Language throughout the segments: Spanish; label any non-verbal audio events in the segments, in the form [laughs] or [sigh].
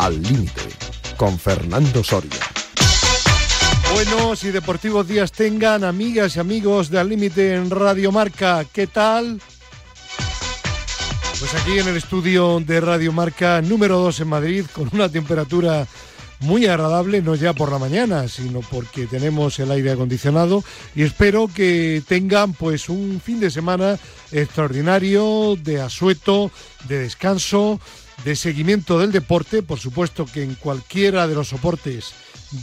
Al límite, con Fernando Soria. Buenos y deportivos días tengan, amigas y amigos de Al límite en Radio Marca. ¿Qué tal? Pues aquí en el estudio de Radio Marca número 2 en Madrid, con una temperatura muy agradable, no ya por la mañana, sino porque tenemos el aire acondicionado y espero que tengan pues un fin de semana extraordinario de asueto, de descanso, de seguimiento del deporte, por supuesto que en cualquiera de los soportes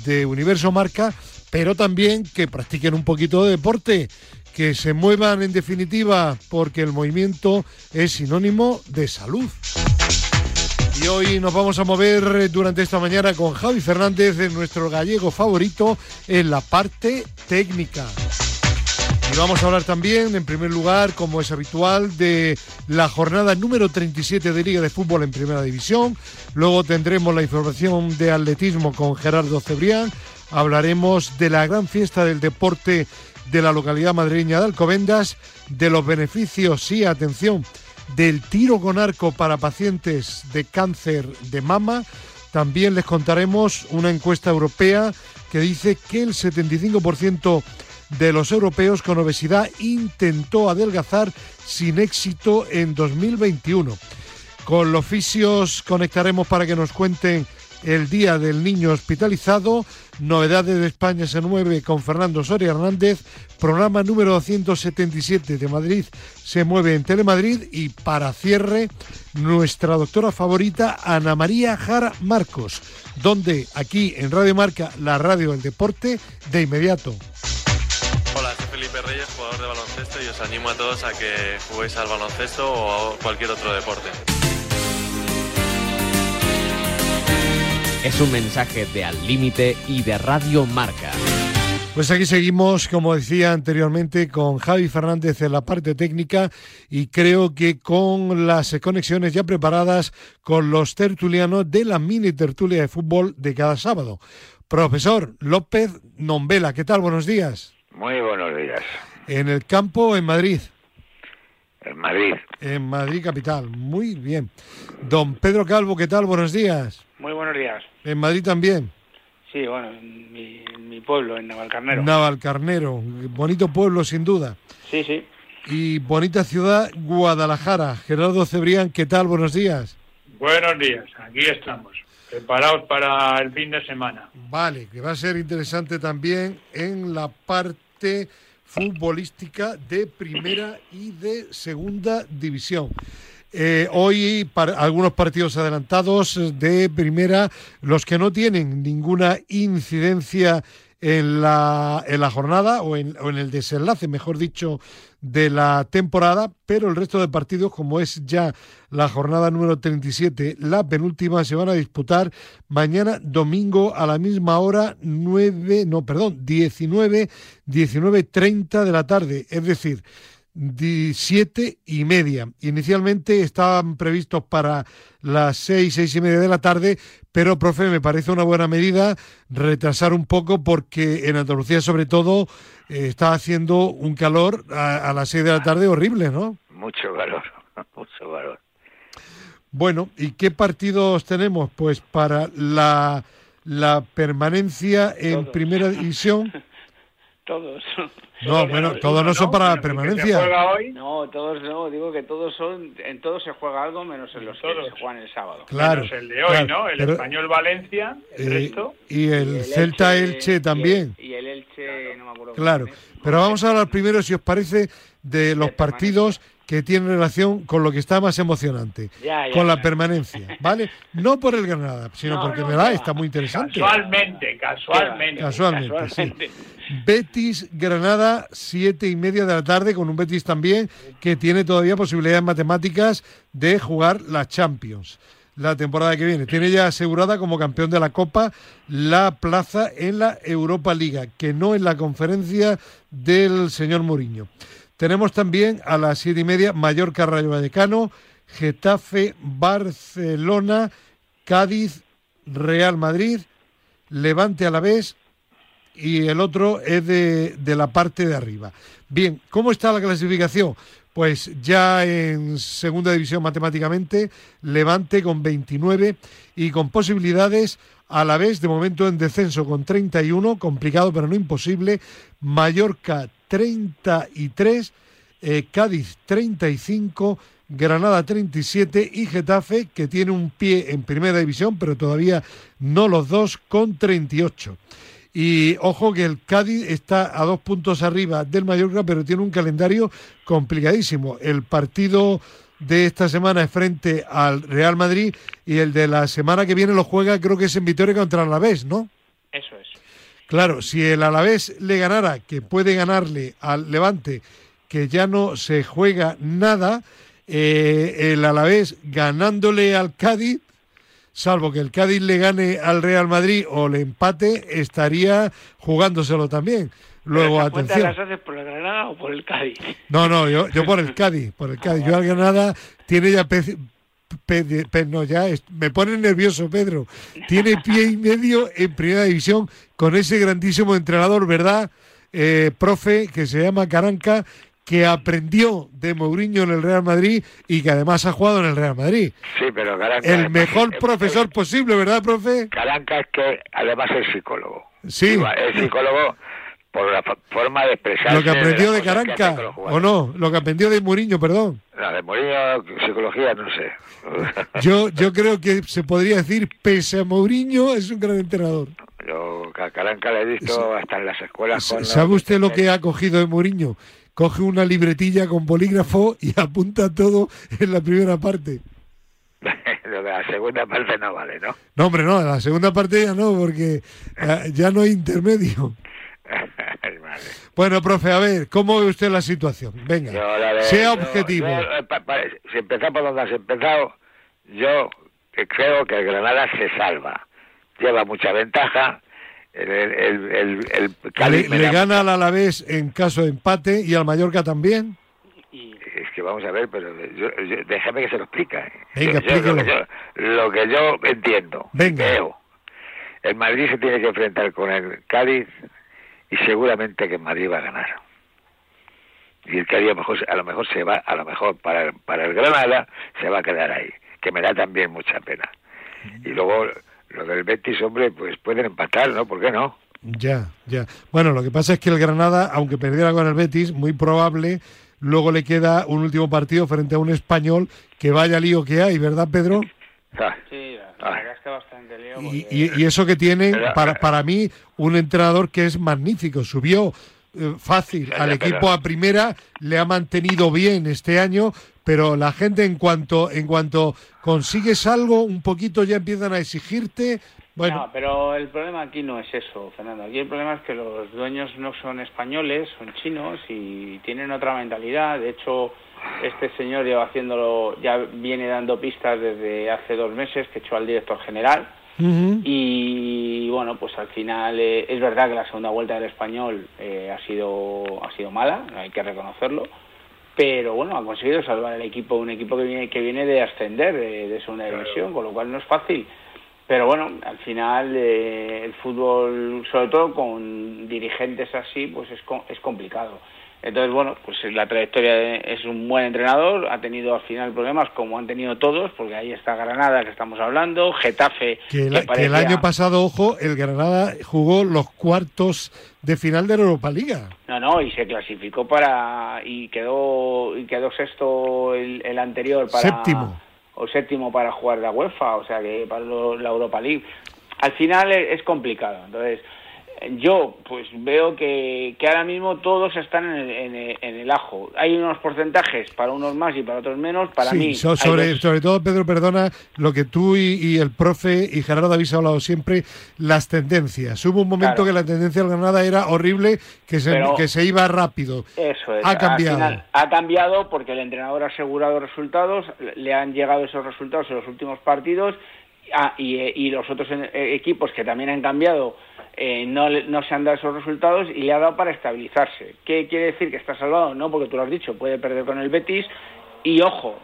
de Universo Marca, pero también que practiquen un poquito de deporte, que se muevan en definitiva, porque el movimiento es sinónimo de salud. Y hoy nos vamos a mover durante esta mañana con Javi Fernández, nuestro gallego favorito, en la parte técnica. Y vamos a hablar también, en primer lugar, como es habitual, de la jornada número 37 de Liga de Fútbol en Primera División. Luego tendremos la información de atletismo con Gerardo Cebrián. Hablaremos de la gran fiesta del deporte de la localidad madrileña de Alcobendas, de los beneficios, y atención, del tiro con arco para pacientes de cáncer de mama. También les contaremos una encuesta europea que dice que el 75% de los europeos con obesidad intentó adelgazar sin éxito en 2021. Con los fisios conectaremos para que nos cuenten el Día del Niño Hospitalizado, Novedades de España se mueve con Fernando Soria Hernández, programa número 277 de Madrid se mueve en Telemadrid y para cierre nuestra doctora favorita Ana María Jara Marcos, donde aquí en Radio Marca, la radio del deporte, de inmediato. Reyes, jugador de baloncesto y os animo a todos a que juguéis al baloncesto o a cualquier otro deporte. Es un mensaje de Al Límite y de Radio Marca. Pues aquí seguimos, como decía anteriormente, con Javi Fernández en la parte técnica y creo que con las conexiones ya preparadas con los tertulianos de la mini tertulia de fútbol de cada sábado. Profesor López Nombela, ¿qué tal? Buenos días. Muy buenos días. ¿En el campo o en Madrid? En Madrid. En Madrid capital, muy bien. Don Pedro Calvo, ¿qué tal? Buenos días. Muy buenos días. ¿En Madrid también? Sí, bueno, en mi, en mi pueblo, en Navalcarnero. Navalcarnero, bonito pueblo sin duda. Sí, sí. Y bonita ciudad, Guadalajara. Gerardo Cebrián, ¿qué tal? Buenos días. Buenos días, aquí estamos, preparados para el fin de semana. Vale, que va a ser interesante también en la parte futbolística de primera y de segunda división. Eh, hoy algunos partidos adelantados de primera, los que no tienen ninguna incidencia en la, en la jornada o en, el desenlace, mejor dicho, de la temporada, pero el resto de partidos, como es ya la jornada número 37, la penúltima, se van a disputar mañana domingo a la misma hora, 9, no, perdón, 19, 19.30 de la tarde, es decir, 17 y media. Inicialmente estaban previstos para las seis, seis y media de la tarde, pero, profe, me parece una buena medida retrasar un poco porque en Andalucía, sobre todo, eh, está haciendo un calor a, a las seis de la tarde horrible, ¿no? Mucho calor, [laughs] mucho calor. Bueno, ¿y qué partidos tenemos? Pues para la, la permanencia en Todos. primera división. [laughs] [laughs] Todos. No, bueno, todos no son para la permanencia. hoy? No, todos no, digo que todos son, en todos se juega algo menos en los Todos. que se juegan el sábado. Claro. Menos el de hoy, claro, ¿no? El pero, español Valencia, el eh, resto. y el, Y el Celta Elche- Elche y el- también. Y el Elche, no me acuerdo. Claro, pero vamos a hablar primero, si os parece, de los partidos que tienen relación con lo que está más emocionante, Ya, ya, con la ya. permanencia, ¿vale? No por el Granada, sino No, porque no, me da, está muy interesante. Casualmente, casualmente. Casualmente, Casualmente. sí. Betis Granada, siete y media de la tarde, con un Betis también que tiene todavía posibilidades matemáticas de jugar la Champions la temporada que viene. Tiene ya asegurada como campeón de la Copa la plaza en la Europa Liga, que no en la conferencia del señor Mourinho. Tenemos también a las siete y media Mallorca Rayo Vallecano, Getafe Barcelona, Cádiz Real Madrid, Levante Alavés y el otro es de, de la parte de arriba. Bien, ¿cómo está la clasificación? pues ya en segunda división matemáticamente, Levante con 29 y con posibilidades a la vez, de momento en descenso con 31, complicado pero no imposible, Mallorca 33, eh, Cádiz 35, Granada 37 y Getafe, que tiene un pie en primera división, pero todavía no los dos, con 38. Y ojo que el Cádiz está a dos puntos arriba del Mallorca, pero tiene un calendario complicadísimo. El partido de esta semana es frente al Real Madrid y el de la semana que viene lo juega, creo que es en Vitoria contra Alavés, ¿no? Claro, si el Alavés le ganara, que puede ganarle al Levante, que ya no se juega nada, eh, el Alavés ganándole al Cádiz, salvo que el Cádiz le gane al Real Madrid o le empate, estaría jugándoselo también. Luego, ¿Pero atención. las haces por el Granada o por el Cádiz? No, no, yo, yo por el Cádiz, por el Cádiz. Yo al Granada tiene ya pe- pe- pe- no, ya es- me pone nervioso, Pedro. Tiene pie y medio en primera división con ese grandísimo entrenador, ¿verdad? Eh, profe, que se llama Caranca, que aprendió de Mourinho en el Real Madrid y que además ha jugado en el Real Madrid. Sí, pero Caranca... El mejor profesor posible, ¿verdad, profe? Caranca es que además es psicólogo. Sí. Es psicólogo por la forma de expresarse. Lo que aprendió de Caranca, ¿o no? Lo que aprendió de Mourinho, perdón. No, de Mourinho, psicología, no sé. [laughs] Yo, yo creo que se podría decir, pese a Mourinho, es un gran entrenador. Yo a Caranca le he visto hasta en las escuelas. con ¿Sabe los- usted lo que ha cogido de Mourinho? Coge una libretilla con bolígrafo y [laughs] apunta todo en la primera parte. [laughs] lo de la segunda parte no vale, ¿no? No, hombre, no, la segunda parte ya no, porque eh, ya no hay intermedio. Bueno, profe, a ver, ¿cómo ve usted la situación? Venga, Yo, la de- sea objetivo. yo, eh, pa- pa- si empezamos por donde has empezado, yo creo que el Granada se salva. Lleva mucha ventaja. El, el, el, el- el Le, da- gana al Alavés en caso de empate y al Mallorca también. Es que vamos a ver, pero yo, yo- déjame que se lo explique. Venga, Yo- yo- lo, que lo que yo entiendo, Venga. veo, el Madrid se tiene que enfrentar con el Cádiz y seguramente que Madrid va a ganar. Y el Cádiz a lo mejor, a lo mejor se va, a lo mejor para el, para el Granada se va a quedar ahí, que me da también mucha pena. Y luego lo del Betis, hombre, pues pueden empatar, ¿no? ¿Por qué no? Ya, ya. Bueno, lo que pasa es que el Granada, aunque perdiera con el Betis, muy probable, luego le queda un último partido frente a un español que vaya lío que hay, ¿verdad, Pedro? Ah, sí, la, la verdad es que bastante lío. Y, porque- y- y eso que tiene, para, para mí, un entrenador que es magnífico. Subió eh, fácil al equipo a primera, le ha mantenido bien este año, pero la gente en cuanto, en cuanto consigues algo, un poquito ya empiezan a exigirte. Bueno, No, pero el problema aquí no es eso, Fernando. Aquí el problema es que los dueños no son españoles, son chinos y tienen otra mentalidad. De hecho, este señor lleva haciéndolo, ya viene dando pistas desde hace dos meses que echó al director general. Y bueno, pues al final eh, es verdad que la segunda vuelta del español eh, ha sido ha sido mala, hay que reconocerlo. Pero bueno, ha conseguido salvar el equipo, un equipo que viene, que viene de ascender de, de segunda división, con lo cual no es fácil. Pero bueno, al final eh, el fútbol, sobre todo con dirigentes así, pues es, co- es complicado. Entonces, bueno, pues la trayectoria de- es un buen entrenador, ha tenido al final problemas como han tenido todos, porque ahí está Granada que estamos hablando, Getafe que, el, que que el parecía- año pasado, ojo, el Granada jugó los cuartos de final de la Europa Liga. No, no, y se clasificó para y quedó y quedó sexto el, el anterior para Séptimo. o séptimo para jugar la UEFA, o sea que para lo- la Europa League. Al final es, es complicado. Entonces, yo pues veo que, que ahora mismo todos están en el, en, el, en el ajo. Hay unos porcentajes para unos más y para otros menos. Para Sí, mí, so- sobre, dos- sobre todo, Pedro, perdona, lo que tú y, y el profe y Gerardo habéis hablado siempre, las tendencias. Hubo un momento Claro. que la tendencia del Granada era horrible, que se, Pero- que se iba rápido. Eso es. Ha cambiado. final, ha cambiado porque el entrenador ha asegurado resultados, le han llegado esos resultados en los últimos partidos ah, y, y los otros eh, equipos que también han cambiado eh, no, no se han dado esos resultados y le ha dado para estabilizarse. ¿Qué quiere decir? ¿Que está salvado? No, porque tú lo has dicho, puede perder con el Betis y ojo.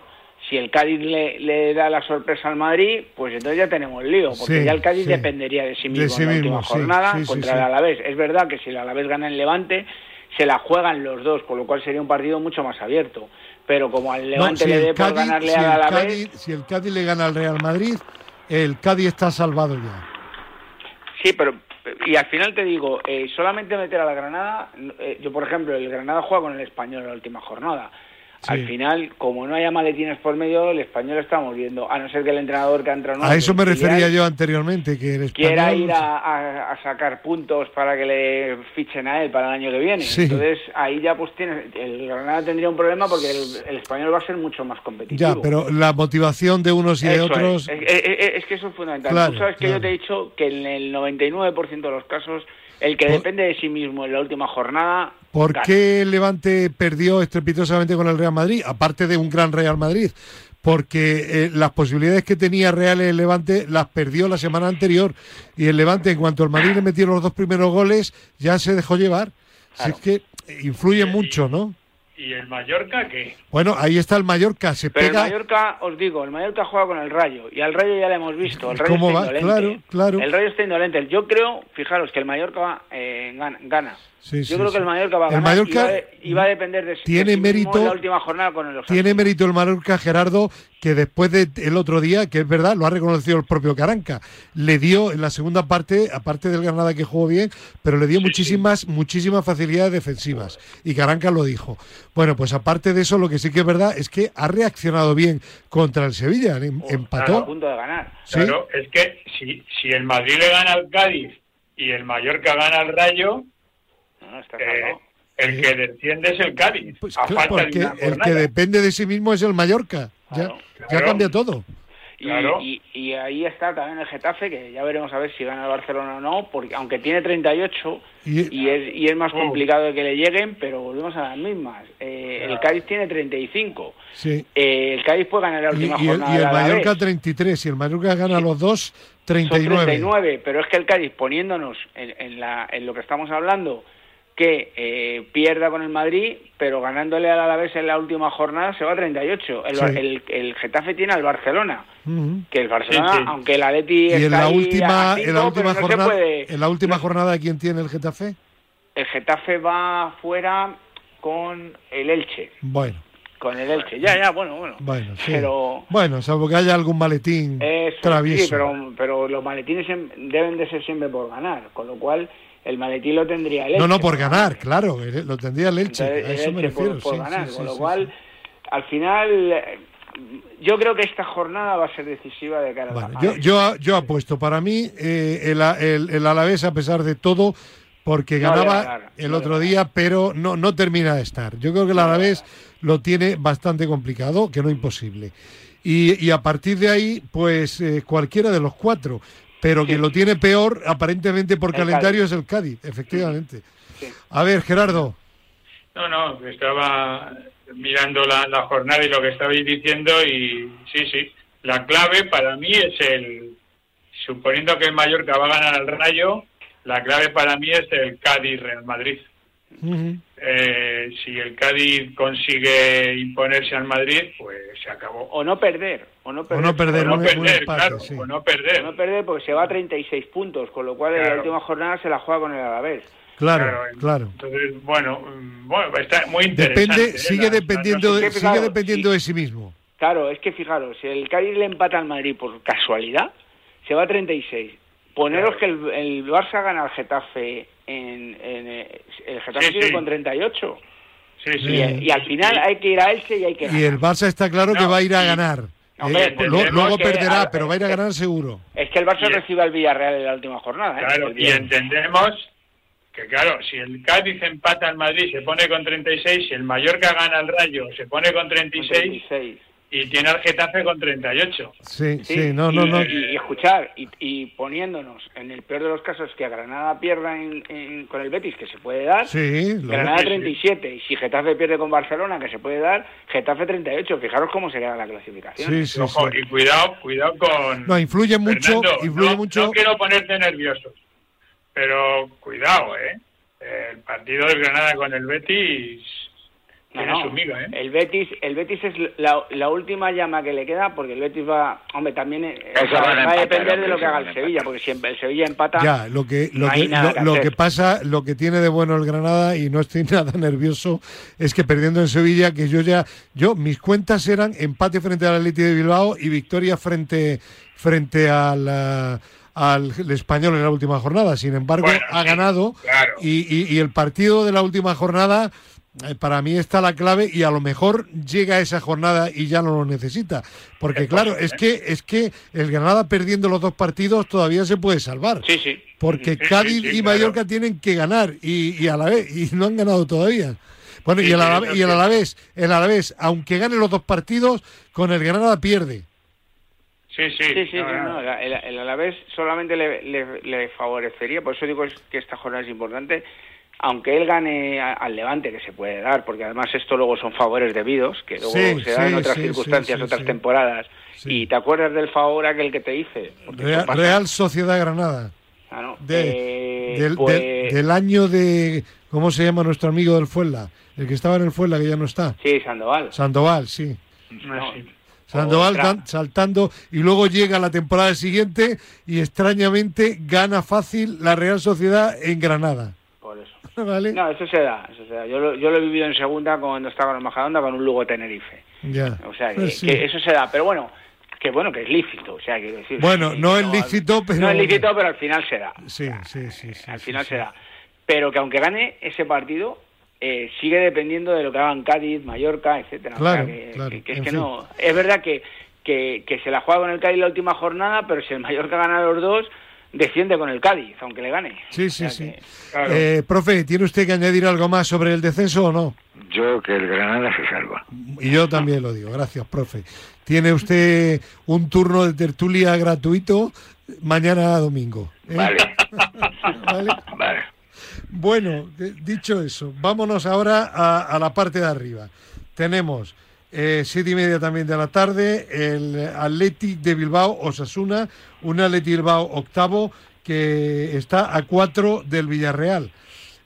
Si el Cádiz le, le da la sorpresa al Madrid, pues entonces ya tenemos lío, porque Sí, ya el Cádiz sí. dependería de sí mismo De sí en la mismo, última jornada contra el Alavés. Es verdad que si el Alavés gana en Levante, se la juegan los dos, con lo cual sería un partido mucho más abierto. pero como al No, Levante si le el dé por ganarle si al el Alavés, Cádiz- si el Cádiz le gana al Real Madrid, el Cádiz está salvado ya. Sí, pero y al final te digo, eh, solamente meter a la Granada, eh, yo por ejemplo, el Granada juega con el Español en la última jornada. Sí. Al final, como no haya maletines por medio, el Español está muriendo, a no ser que el entrenador que ha entrado A eso me refería yo anteriormente, que el quiera español... ir a, a- a sacar puntos para que le fichen a él para el año que viene. Sí. Entonces ahí ya pues tiene, el Granada tendría un problema porque el, el español va a ser mucho más competitivo. Ya, pero la motivación de unos y de otros... Es. Es, es- es que eso es fundamental. Claro, Tú sabes que claro. yo te he dicho que en el 99% de los casos, el que depende de sí mismo en la última jornada. ¿Por gana. qué el Levante perdió estrepitosamente con el Real Madrid? Aparte de un gran Real Madrid. Porque eh, las posibilidades que tenía Real el Levante las perdió la semana anterior. Y el Levante, en cuanto el Madrid le metió los dos primeros goles, ya se dejó llevar. Claro. es que influye mucho, ¿no? ¿Y el Mallorca qué? Bueno, ahí está el Mallorca, se Pero el pega. Mallorca, os digo, el Mallorca juega con el Rayo y al Rayo ya le hemos visto. El Rayo ¿Cómo está va? indolente. Claro, claro. El Rayo está indolente. Yo creo, fijaros, que el Mallorca eh, gana. gana. Sí, Yo sí, creo sí. que el Mallorca va a El ganar Mallorca y, va de- y va a depender de, de tiene sí mismo mérito- la última jornada con el Tiene mérito el Mallorca, Gerardo, que después del otro día, que es verdad, lo ha reconocido el propio Caranca, le dio en la segunda parte, aparte del Granada que jugó bien, pero le dio muchísimas, muchísimas facilidades defensivas. Y Caranca lo dijo. Bueno, pues aparte de eso, lo que sí que es verdad es que ha reaccionado bien contra el Sevilla, em- a empató. punto de ganar. Sí. Claro, es que si, si el Madrid le gana al Cádiz y el Mallorca gana al Rayo, No, no, está eh, el que desciende es el Cádiz. Pues a claro, falta de porque una el que depende de sí mismo es el Mallorca. Ya, Claro, ya claro. cambia todo. Y, Claro. y, y ahí está también el Getafe, que ya veremos a ver si gana el Barcelona o no, porque aunque tiene 38 Y- y es, y es más Oh. complicado de que le lleguen, pero volvemos a las mismas. Eh, el Cádiz tiene 35. Sí. Eh, el Cádiz puede ganar la última el, jornada. y el Alavés. Mallorca 33 y el Mallorca gana los dos Son 39. 39, pero es que el Cádiz poniéndonos en, en la, en lo que estamos hablando, que eh, pierda con el Madrid, pero ganándole al Alavés en la última jornada se va a 38. El, Sí. el, el Getafe tiene al Barcelona, que el Barcelona, Sí, sí. aunque el Atleti Y en está la ahí última, en la última pero no se jornada, puede- en la última no- jornada, ¿quién tiene el Getafe? el Getafe va fuera con el Elche, Bueno, con el Elche. Ya, ya, bueno, bueno. bueno, sí. Pero Bueno, salvo que haya algún maletín Eso, travieso. sí, pero, pero los maletines deben de ser siempre por ganar, con lo cual el maletín lo tendría el Elche. no, no, por ganar, claro, eh, lo tendría el Elche, Entonces, a el eso me Elche refiero. por, sí, ganar, sí, con lo cual, al final, eh, yo creo que esta jornada va a ser decisiva de cara a la yo, yo, yo apuesto, para mí, eh, el, el, el Alavés, a pesar de todo, porque No ganaba ganar, el no otro día, pero no, no termina de estar. Yo creo que el Alavés lo tiene bastante complicado, que no imposible. Y, y a partir de ahí, pues eh, cualquiera de los cuatro. Pero quien lo tiene peor, aparentemente por El calendario, Cádiz. es el Cádiz, efectivamente. Sí. A ver, Gerardo. No, no, estaba mirando la, la jornada y lo que estabais diciendo y sí, sí. La clave para mí es el, suponiendo que el Mallorca va a ganar al Rayo, la clave para mí es el Cádiz-Real Madrid. Eh, si el Cádiz consigue imponerse al Madrid, pues se acabó. O no perder, o no perder. no perder, O no perder, claro, sí. o no O perder. no perder porque se va a 36 puntos, con lo cual en la Claro. última jornada se la juega con el Alavés. Claro, claro. Entonces, bueno, mm, bueno, está muy interesante. Depende, ¿eh? sigue dependiendo, de, sigue claro, dependiendo sí. de sí mismo. Claro, es que fijaros, si el Cádiz le empata al Madrid por casualidad, se va a 36. Poneros que el, el Barça gana al Getafe en, en, eh, el Getafe Sí, sigue sí. con 38. Sí, sí. Y, y al final hay que ir a Elche y hay que Y ganar. el Barça está claro que va a ir a y- ganar. Hombre, Eh, pues luego perderá, a- pero va a ir a ganar seguro. Es que el Barça Y- recibe al Villarreal en la última jornada. ¿eh? Claro, El y entendemos que, claro, si el Cádiz empata al Madrid, se pone con 36, si el Mallorca gana al Rayo, se pone con Con 36 36. Y tiene al Getafe con 38. Sí, sí, Sí, no, no, y, no. Y, y escuchar, y, y poniéndonos en el peor de los casos que a Granada pierda en- en- con el Betis, que se puede dar, Sí, lo- Granada sí. 37, y si Getafe pierde con Barcelona, que se puede dar, Getafe 38. Fijaros cómo se queda la clasificación. sí, sí, Ojo, sí. y cuidado, cuidado con... No, influye mucho, Fernando, influye no, mucho. no quiero ponerte nervioso, pero cuidado, ¿eh? El partido del Granada con el Betis No, no. ¿eh? El Betis, el Betis es la, la última llama que le queda porque el Betis va, hombre, también eh, va, a va a empatar, depender de lo que haga el Sevilla, porque si el Sevilla empata, Ya, lo que, lo, no hay que, nada lo, que lo hacer. que pasa, lo que tiene de bueno el Granada, y no estoy [laughs] nada nervioso, es que perdiendo en Sevilla, que yo ya, yo, mis cuentas eran empate frente al Atleti de Bilbao y victoria frente, frente al, ah, al español en la última jornada. Sin embargo, Bueno, ha sí, ganado claro. y, y- y el partido de la última jornada. Eh, Para mí está la clave y a lo mejor llega esa jornada y ya no lo necesita. Porque Es claro, posible, es que es que el Granada perdiendo los dos partidos todavía se puede salvar. sí, sí. Porque Sí, Cádiz sí, y claro. Mallorca tienen que ganar y, y a la vez y no han ganado todavía. Bueno, Sí, y el Alavés, y el. Alavés, el Alavés, aunque gane los dos partidos, con el Granada pierde. Sí, sí. Sí, sí, sí, no, no. no, la- el, el Alavés solamente le, le- le favorecería, por eso digo que esta jornada es importante, aunque él gane al Levante, que se puede dar, porque además esto luego son favores debidos, que luego Sí, se dan en otras sí, circunstancias, sí, sí, otras sí. temporadas. Sí. Y te acuerdas del favor aquel que te hice. Real. Real Sociedad Granada. Ah, no. De- Eh, del, pues- del- del año de. ¿Cómo se llama nuestro amigo del Fuenla? El que estaba en el Fuenla, que ya no está. Sí, Sandoval. Sandoval, sí. Sí. Sandoval saltando y luego llega la temporada siguiente y extrañamente gana fácil la Real Sociedad en Granada. Por eso. [laughs] ¿Vale? No, eso se da, eso se da. Yo lo, yo lo he vivido en segunda cuando estaba con el Majadahonda con un Lugo Tenerife. Ya. O sea, que, Pues sí. que eso se da. Pero bueno, que bueno, que es lícito. O sea, decir. Bueno, que- no que es lícito, pero- No es lícito, pero al final se da. Sí, sí, sí, sí, al final sí. se da. Pero que aunque gane ese partido, eh, sigue dependiendo de lo que hagan Cádiz, Mallorca, etcétera. O sea, Claro, que, claro, que- que es en que fin. no. Es verdad que, que, que se la juega con el Cádiz la última jornada, pero si el Mallorca gana los dos, defiende con el Cádiz, aunque le gane. Sí, O sí, sea sí. que- Claro. Eh, profe, ¿tiene usted que añadir algo más sobre el descenso o no? Yo que el Granada se salva. Y yo también lo digo, gracias, profe. Tiene usted un turno de tertulia gratuito mañana domingo. ¿eh? Vale, [laughs] ¿Vale? vale. Bueno, dicho eso, vámonos ahora a, a la parte de arriba. Tenemos eh, siete y media también de la tarde, el Athletic de Bilbao, Osasuna, un Athletic Bilbao octavo que está a cuatro del Villarreal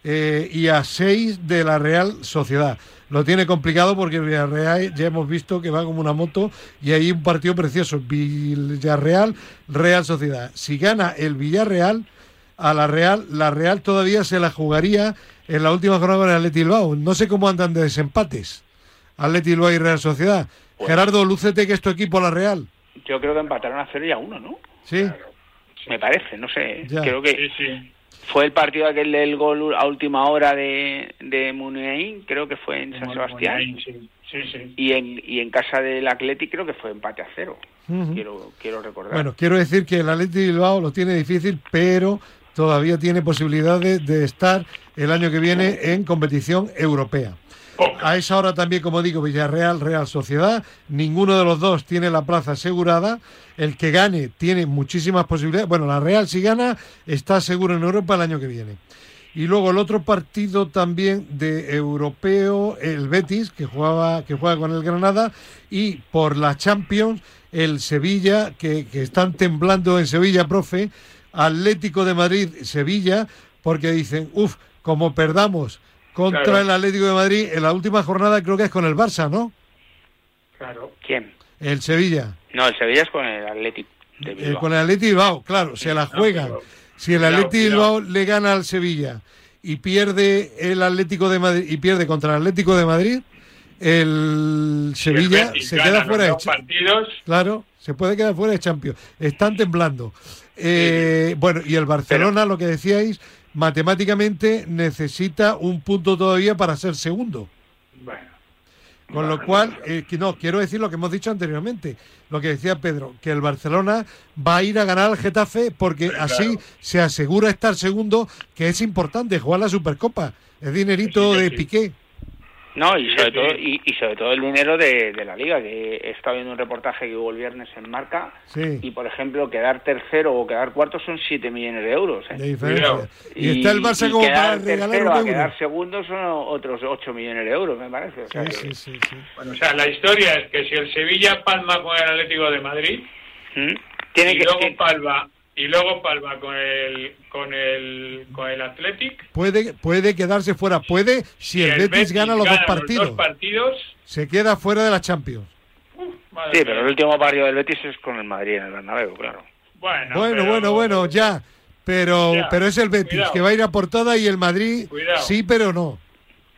eh, y a seis de la Real Sociedad. Lo tiene complicado porque el Villarreal ya hemos visto que va como una moto y hay un partido precioso, Villarreal, Real Sociedad. Si gana el Villarreal, a la Real, la Real todavía se la jugaría en la última jornada con el Atleti Bilbao. No sé cómo andan de desempates. Atleti Bilbao y Real Sociedad. Gerardo, lúcete que es tu equipo la Real. Yo creo que empataron a cero y a uno, ¿no? ¿Sí? Me parece, no sé. Ya. Creo que Sí, sí. fue el partido aquel del gol a última hora de, de Muniain, creo que fue en San Sebastián. ahí, Sí, sí, sí. Y en, y en casa del Atleti creo que fue empate a cero. Quiero, quiero recordar. Bueno, quiero decir que el Atleti Bilbao lo tiene difícil, pero todavía tiene posibilidades de estar el año que viene en competición europea. A esa hora también, como digo, Villarreal, Real Sociedad. Ninguno de los dos tiene la plaza asegurada. El que gane tiene muchísimas posibilidades. Bueno, la Real si gana está seguro en Europa el año que viene. Y luego el otro partido también de europeo, el Betis, que que juega con el Granada, y por la Champions, el Sevilla, que, que están temblando en Sevilla, profe, Atlético de Madrid, Sevilla, porque dicen, uff, como perdamos contra Claro. el Atlético de Madrid, en la última jornada creo que es con el Barça, ¿no? Claro. ¿Quién? El Sevilla. No, el Sevilla es con el Atleti de Eh, con el Atleti Bilbao, claro, se la no, juegan. pero- Si el Atleti cuidado. Bilbao le gana al Sevilla y pierde el Atlético de Madrid y pierde contra el Atlético de Madrid, el Sevilla se queda fuera de partidos, Claro, se puede quedar fuera de Champions. Están temblando. Eh, bueno, y el Barcelona, lo que decíais, matemáticamente necesita un punto todavía para ser segundo. bueno. Con lo cual, eh, que no, quiero decir lo que hemos dicho anteriormente, lo que decía Pedro, que el Barcelona va a ir a ganar al Getafe porque así se asegura estar segundo, que es importante jugar la Supercopa. Es dinerito Sí, sí, de. Piqué. No, y sobre, todo, y, y sobre todo el dinero de, de la liga, que he estado viendo un reportaje que hubo el viernes en Marca, Sí, y por ejemplo, quedar tercero o quedar cuarto son 7 millones de euros. ¿eh? de. Y, está el Barça y como quedar para regalar tercero un euro. quedar segundo son otros 8 millones de euros, me parece. O sea Sí, que- sí, sí, sí. Bueno, o sea, la historia es que si el Sevilla palma con el Atlético de Madrid ¿Mm? Tiene y que luego palma y luego palma con el con el con el Athletic. Puede, puede quedarse fuera. Puede si el, Betis, gana los dos partidos. dos partidos. Se queda fuera de la Champions. Sí, pero el último partido del Betis es con el Madrid en el Bernabéu, claro. Bueno, Bueno, pero- bueno, bueno, ya. Pero, Ya, pero es el Betis, cuidado. que va a ir a por todas y el Madrid Cuidado. sí, pero no.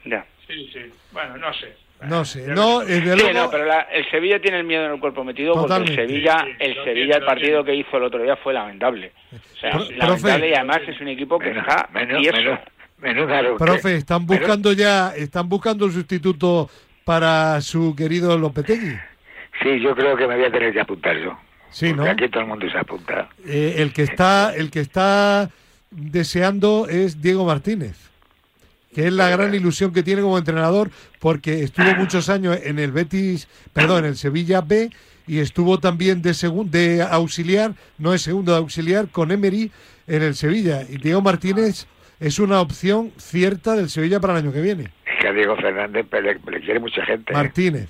Ya. Sí, sí. Bueno, no sé. No sé. No, veremos. desde Sí, no, pero la- el Sevilla tiene el miedo en el cuerpo metido Totalmente. porque el Sevilla, el Sevilla, el partido que hizo el otro día fue lamentable. O sea, Pro- lamentable profe. y además es un equipo que Menos- está menos- menos- menuda lo que- Profe, están menos- buscando ya, están buscando un sustituto para su querido Lopetegui. Sí, yo creo que me voy a tener que apuntar yo. Sí, ¿no? Aquí todo el mundo se apunta. Eh, el que está, el que está deseando es Diego Martínez, que es la gran ilusión que tiene como entrenador, porque estuvo muchos años en el Betis, perdón, en el Sevilla B y estuvo también de segun- de auxiliar, no es segundo de auxiliar, con Emery en el Sevilla. Y Diego Martínez es una opción cierta del Sevilla para el año que viene. Es que a Diego Fernández le, le quiere mucha gente. ¿eh? Martínez,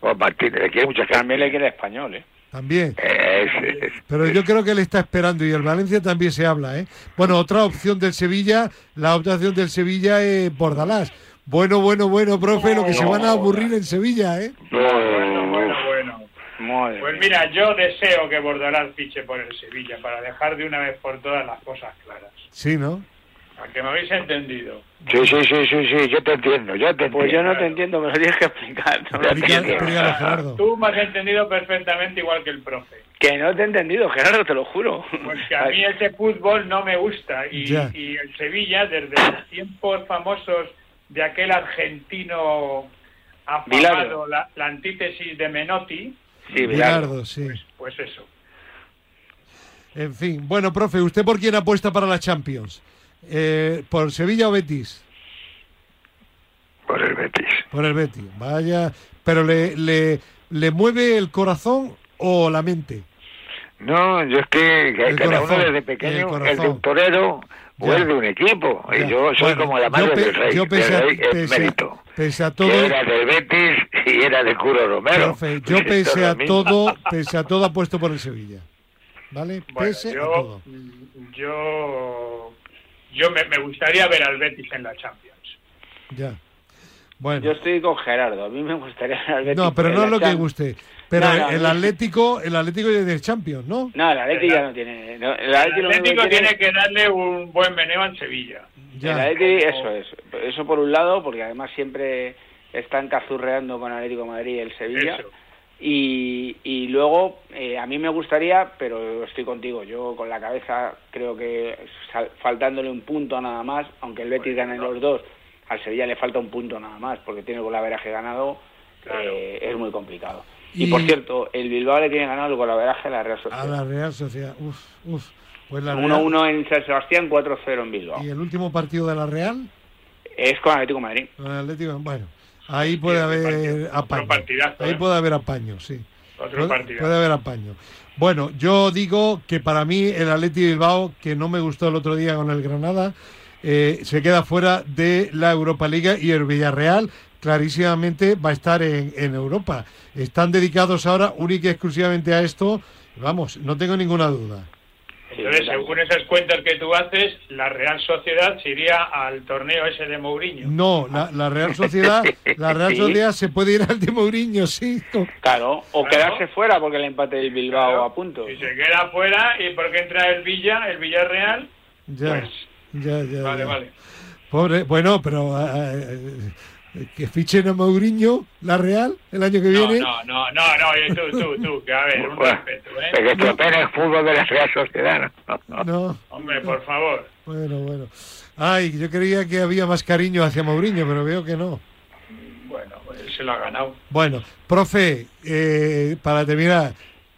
O Martínez, le quiere mucha gente. También le quiere español, ¿eh? También. Es- es- Pero yo creo que él está esperando y el Valencia también se habla, ¿eh? Bueno, otra opción del Sevilla, la otra opción del Sevilla es Bordalás. Bueno, bueno, bueno, profe, lo que se van a aburrir en Sevilla, ¿eh? Bueno, bueno, bueno. Madre Pues mira, yo deseo que Bordalás fiche por el Sevilla para dejar de una vez por todas las cosas claras. Sí, ¿no? A que me habéis entendido. sí, sí, sí, sí, sí, yo te entiendo, yo te entiendo. Pues yo no te entiendo, me lo tienes que explicar. ¿no? Explica- Gerardo. Tú me has entendido perfectamente igual que el profe. Que no te he entendido, Gerardo, te lo juro. Porque a mí ese fútbol no me gusta. Y, el Sevilla, desde los tiempos famosos de aquel argentino afamado, la, la antítesis de Menotti, Sí, Bilardo, Bilardo. sí. pues eso. En fin, bueno, profe, ¿usted por quién apuesta para la Champions? Eh, ¿Por Sevilla o Betis? Por el Betis. Por el Betis, vaya. ¿Pero le, le, le mueve el corazón o la mente? No, yo es que, que El cada corazón, uno desde el pequeño es corazón. de un torero de un equipo. Ya. Y yo soy Bueno, como la yo madre pe- del rey. yo pese del rey pese a- emérito. pese a todo- Que era del Betis y era de Curo Romero. Profe, yo [laughs] pese es a todo, pese a todo apuesto por el Sevilla. ¿Vale? Bueno, Pese a todo. yo, yo me, me gustaría ver al Betis en la Champions. Ya. Bueno. Yo estoy con Gerardo, a mí me gustaría ver al Betis No, pero en no es lo que Champions. guste. Pero No, no, el. Atlético, el Atlético es del Champions, ¿no? No, el Atlético ya no tiene... no, el El Atlético, Atlético que tiene que darle un buen meneo al Sevilla. Ya. El Atleti, eso es. Eso por un lado, porque además siempre están cazurreando con Atlético de Madrid y el Sevilla. Eso. Y, y luego, eh, a mí me gustaría, pero estoy contigo, yo con la cabeza creo que sal- faltándole un punto nada más, aunque el Betis gane los dos, al Sevilla le falta un punto nada más, porque tiene con la veraje ganado, Claro. eh, es muy complicado. Y, Y- por cierto, el Bilbao le tiene ganado el golaveraje a la Real A Sociedad. la Real Sociedad. Uf, uf. Pues la Real- 1-1 en San Sebastián, 4-0 en Bilbao. ¿Y el último partido de la Real? Es con Atlético de Madrid. Con el Atlético, bueno, ahí puede haber apaño. Ahí ¿eh? puede haber apaño, sí. Otro Puede, puede haber apaño. Bueno, yo digo que para mí el Atleti Bilbao, que no me gustó el otro día con el Granada, eh, se queda fuera de la Europa Liga y el Villarreal clarísimamente va a estar en, en Europa. Están dedicados ahora única y exclusivamente a esto. Vamos, no tengo ninguna duda. Entonces, según esas cuentas que tú haces, la Real Sociedad se iría al torneo ese de Mourinho. No, la, la Real Sociedad, la [laughs] Real Sí. Sociedad se puede ir al de Mourinho, sí. Claro, o Claro. quedarse fuera porque el empate del Bilbao Claro. a punto. Si se queda fuera, ¿y por qué entra el Villa, el Villarreal? Ya, Pues, ya, ya. Vale, ya. vale. Pobre, bueno, pero eh, eh, que fichen a Mourinho, la Real, el año que No, viene. no, no, no, no, oye, tú, tú, tú, que a ver, un respeto, ¿eh? que estropea el fútbol de la Real Sociedad. ¿no? No. [laughs] No, Hombre, por favor. bueno, bueno. Ay, yo creía que había más cariño hacia Mourinho, pero veo que no. Bueno, pues se lo ha ganado. Bueno, profe, eh, para terminar,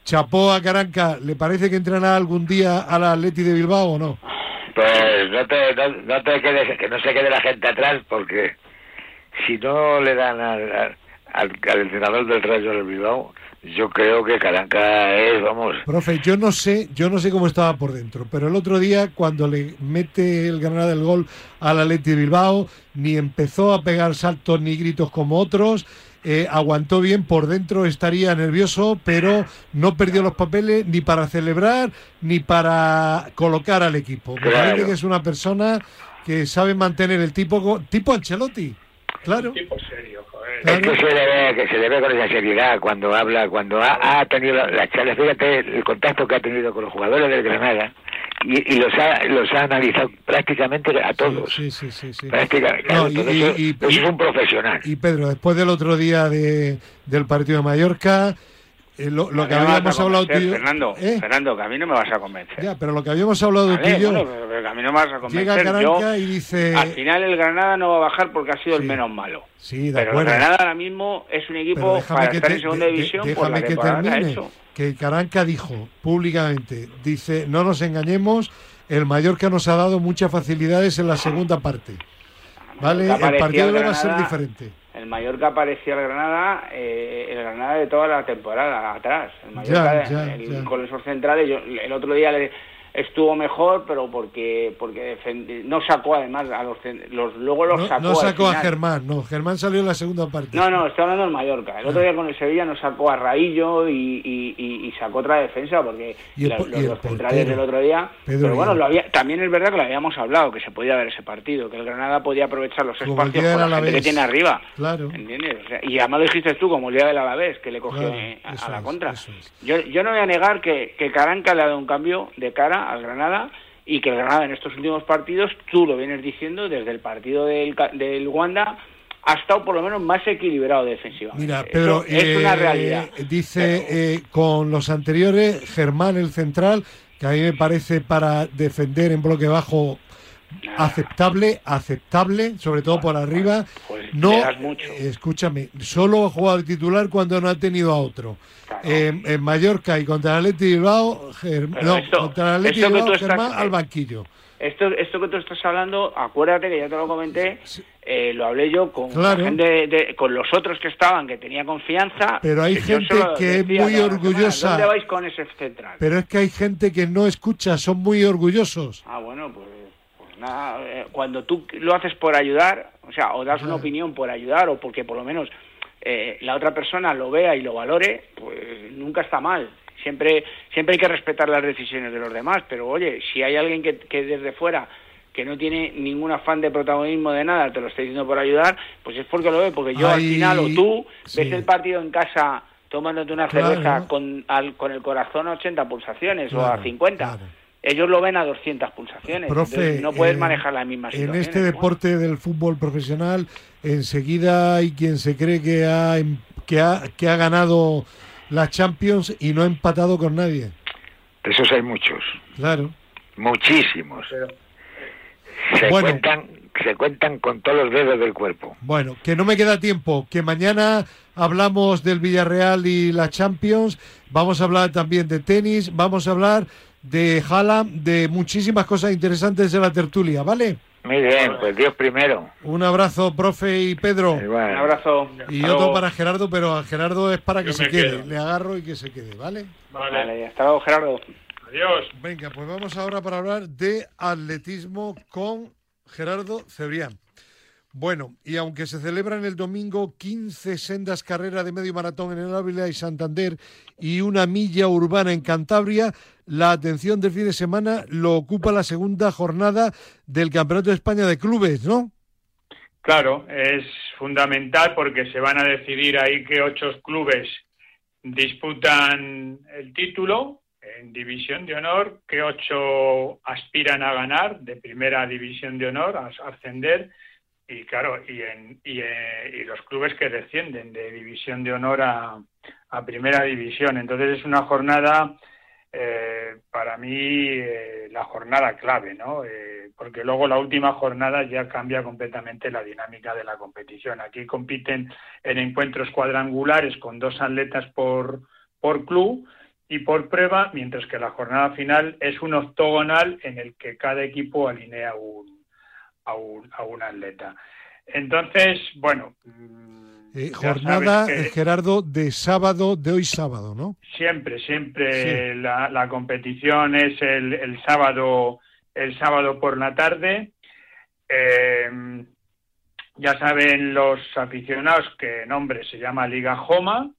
Chapó a Caranca, ¿le parece que entrará algún día al Atleti de Bilbao o no? Pues no te, no, no te quedes, que no se quede la gente atrás, porque si no le dan al, al, al- entrenador del Rayo del Bilbao, yo creo que Caranca es, vamos, Profe, yo no sé, yo no sé cómo estaba por dentro, pero el otro día cuando le mete el Granada del gol al Atleti de Bilbao, ni empezó a pegar saltos ni gritos como otros eh, aguantó bien, por dentro estaría nervioso, pero no perdió los papeles ni para celebrar ni para colocar al equipo. Me Claro. parece que es una persona que sabe mantener el tipo, tipo Ancelotti. Claro. Un tipo serio, joder. Es que se le ve, que se le ve con esa seriedad cuando habla, cuando ha, ha tenido la- las charlas, fíjate el contacto que ha tenido con los jugadores del Granada y, y los ha los ha analizado prácticamente a todos. Sí, sí, sí, sí. Prácticamente, No, claro, y- todo y- eso, y- eso es un profesional. Y Pedro, después del otro día de, del partido de Mallorca, eh, lo, lo que habíamos hablado tú y convencer, yo- Fernando, ¿Eh? Fernando, que a mí no me vas a convencer. Ya, pero lo que habíamos hablado tú Vale, y yo, bueno, pero, pero que a mí no me vas a convencer. llega Caranca Yo, y dice... al final el Granada no va a bajar porque ha sido Sí. el menos malo. Sí, de Pero el acuerdo. Granada ahora mismo es un equipo para que estar te- en segunda de- de- división por la déjame que temporada que termine. hecho. Que Caranca dijo públicamente, dice, no nos engañemos, el Mallorca nos ha dado muchas facilidades en la segunda parte. ¿Vale? Mallorca El partido va a ser diferente. El Mallorca parecía el Granada, eh, el Granada de toda la temporada atrás. El Mallorca, Ya, ya, el- ya. con esos centrales, yo, el otro día le- estuvo mejor, pero porque porque no sacó además a los, los luego los No, sacó. no sacó a. Germán, no, Germán salió en la segunda parte. No, no, estoy hablando del Mallorca. El otro día con el Sevilla nos sacó a Raillo y, y- y- y sacó otra defensa porque el los, el los centrales del otro día. Pedro pero bueno, lo había, también es verdad que lo habíamos hablado, que se podía ver ese partido, que el Granada podía aprovechar los espacios del la gente que tiene arriba. Claro. ¿Entiendes? O sea, y además lo dijiste tú, como el día del Alavés, que le cogió Claro, a, la es, contra. es. Yo, yo no voy a negar que, que Caranca le ha dado un cambio de cara al Granada y que el Granada en estos últimos partidos, tú lo vienes diciendo, desde el partido del, del Wanda, ha estado por lo menos más equilibrado defensivamente. Mira, Eso Pedro, es una eh, realidad. dice eh, con los anteriores, Germán el central, que a mí me parece para defender en bloque bajo aceptable, aceptable, sobre todo por arriba. pues No, mucho. eh, escúchame, solo ha jugado titular cuando no ha tenido a otro. Claro. Eh, en Mallorca y contra el Atleti Bilbao, Germ- no, esto- contra el Atleti Bilbao, estás- Germán al banquillo. Esto, esto que tú estás hablando, acuérdate que ya te lo comenté, eh, lo hablé yo con Claro. la gente de- de- con los otros que estaban, que tenía confianza. Pero hay que gente que es muy orgullosa. ¿Dónde vais con ese central? Pero es que hay gente que no escucha, son muy orgullosos. Ah, bueno, pues nada, eh, cuando tú lo haces por ayudar, o sea, o das una opinión por ayudar o porque por lo menos eh, la otra persona lo vea y lo valore, pues nunca está mal. Siempre, siempre hay que respetar las decisiones de los demás, pero oye, si hay alguien que, que desde fuera que no tiene ningún afán de protagonismo de nada, te lo está diciendo por ayudar, pues es porque lo ve, porque yo al final o tú sí. ves el partido en casa tomándote una Claro. cerveza con, al- con el corazón a 80 pulsaciones o a 50. claro. Ellos lo ven a 200 pulsaciones. Profe, entonces no puedes eh, manejar las mismas En situaciones. este ¿no? deporte del fútbol profesional, enseguida hay quien se cree que ha, em- que ha, que ha ganado la Champions y no ha empatado con nadie. De esos hay muchos, Claro. muchísimos. Se, Bueno. cuentan, se cuentan con todos los dedos del cuerpo. Bueno, que no me queda tiempo, que mañana hablamos del Villarreal y la Champions, vamos a hablar también de tenis, vamos a hablar de Haaland, de muchísimas cosas interesantes de la tertulia, ¿vale? Muy bien, pues Dios primero. Un abrazo, profe y Pedro. Igual. Un abrazo. Y Hasta otro luego. para Gerardo, pero a Gerardo es para que Yo se quede. quedo. Le agarro y que se quede, ¿vale? Vale. Vale, hasta luego, Gerardo. Adiós. Venga, pues vamos ahora para hablar de atletismo con Gerardo Cebrián. Bueno, y aunque se celebran el domingo 15 sendas carreras de medio maratón en el Ávila y Santander y una milla urbana en Cantabria, la atención del fin de semana lo ocupa la segunda jornada del Campeonato de España de Clubes, ¿no? Claro, es fundamental porque se van a decidir ahí que ocho clubes disputan el título en división de honor, que ocho aspiran a ganar de primera división de honor, a ascender, y claro, y, en, y, eh, y los clubes que descienden de división de honor a, primera división. Entonces es una jornada, eh, para mí, eh, la jornada clave, ¿no? Eh, porque luego la última jornada ya cambia completamente la dinámica de la competición. Aquí compiten en encuentros cuadrangulares con dos atletas por, por club y por prueba, mientras que la jornada final es un octogonal en el que cada equipo alinea un, a, un, a un atleta. Entonces, bueno. mm, Eh, jornada, que- eh, Gerardo, de sábado, de hoy sábado, ¿no? Siempre, siempre la, la competición es el, el sábado, el sábado por la tarde. Eh, Ya saben los aficionados que en hombres se llama Liga Joma,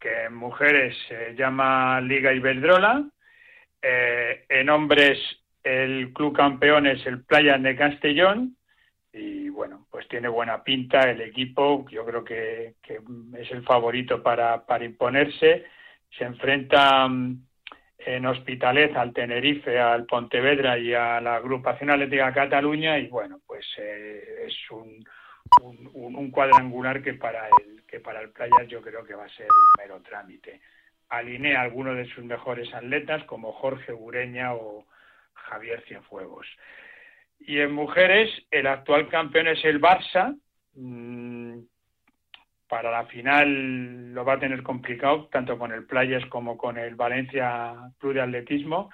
que en mujeres se llama Liga Iberdrola. Eh, en hombres el club campeón es el Playa de Castellón y bueno, pues tiene buena pinta el equipo, yo creo que, es el favorito para, para imponerse. Se enfrenta mm, en Hospitalet al Tenerife, al Pontevedra y a la Agrupación Atlética Cataluña y bueno, pues eh, es un, un, cuadrangular que para el que para el Playas yo creo que va a ser un mero trámite. Alinea a algunos de sus mejores atletas como Jorge Bureña o Javier Cienfuegos. Y en mujeres, el actual campeón es el Barça. Mm, para la final lo va a tener complicado, tanto con el Playas como con el Valencia Club de Atletismo.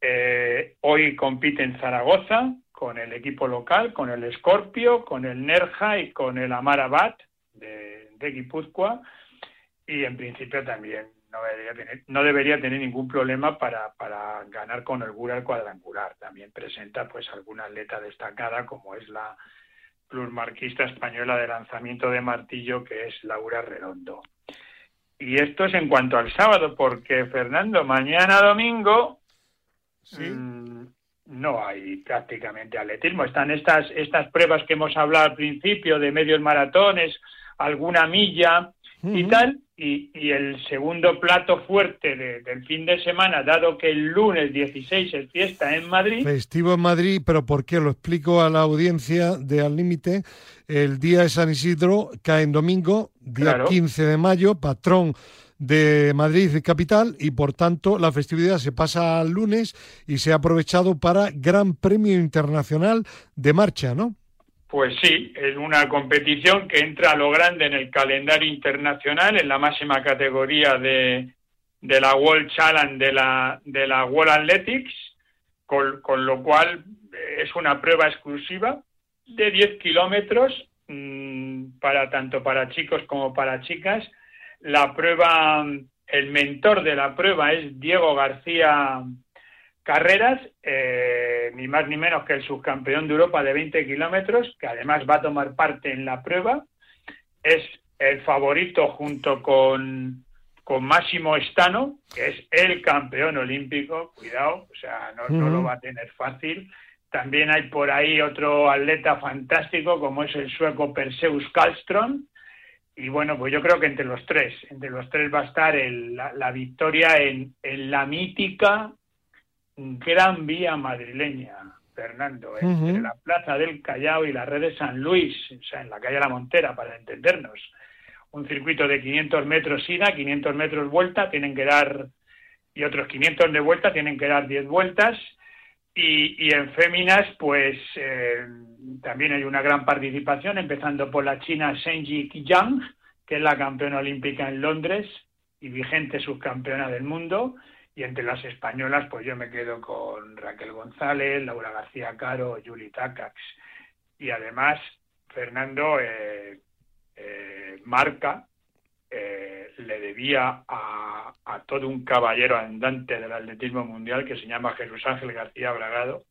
Eh, hoy compite en Zaragoza con el equipo local, con el Scorpio, con el Nerja y con el Amarabat de, de Guipúzcoa. Y en principio también no debería tener, no debería tener ningún problema para, para ganar con el el cuadrangular. También presenta pues alguna atleta destacada como es la plusmarquista española de lanzamiento de martillo que es Laura Redondo. Y esto es en cuanto al sábado, porque Fernando, mañana domingo mm, no hay prácticamente atletismo. Están estas, estas pruebas que hemos hablado al principio de medios maratones, alguna milla y tal, y, el segundo plato fuerte del fin de semana, dado que el lunes 16 es fiesta en Madrid. Festivo en Madrid, pero ¿por qué? Lo explico a la audiencia de Al Límite. El día de San Isidro cae en domingo, día 15 de mayo, patrón de Madrid y capital y por tanto la festividad se pasa al lunes y se ha aprovechado para Gran Premio Internacional de Marcha, ¿no? Pues sí, es una competición que entra a lo grande en el calendario internacional, en la máxima categoría de, de la World Challenge de la, de la World Athletics, con, con lo cual eh, es una prueba exclusiva de 10 kilómetros mm, para tanto para chicos como para chicas. La prueba, el mentor de la prueba es Diego García Carreras, eh, ni más ni menos que el subcampeón de Europa de 20 kilómetros, que además va a tomar parte en la prueba. Es el favorito junto con, con Máximo Estano, que es el campeón olímpico, cuidado, o sea, no, no lo va a tener fácil. También hay por ahí otro atleta fantástico, como es el sueco Perseus Karlström. Y bueno, pues yo creo que entre los tres, entre los tres va a estar la, victoria en, en la mítica gran vía madrileña, Fernando, entre la Plaza del Callao y la red de San Luis, o sea, en la calle La Montera, para entendernos. Un circuito de 500 metros ida, 500 metros vuelta, tienen que dar, y otros 500 de vuelta, tienen que dar 10 vueltas. Y, en féminas, pues eh, también hay una gran participación, empezando por la china Senji Yang, que es la campeona olímpica en Londres y vigente subcampeona del mundo y entre las españolas, pues yo me quedo con Raquel González, Laura García Caro, Juli Takax. Y además, Fernando eh, eh, Marca eh, le debía a, a, todo un caballero andante del atletismo mundial que se llama Jesús Ángel García Bragado,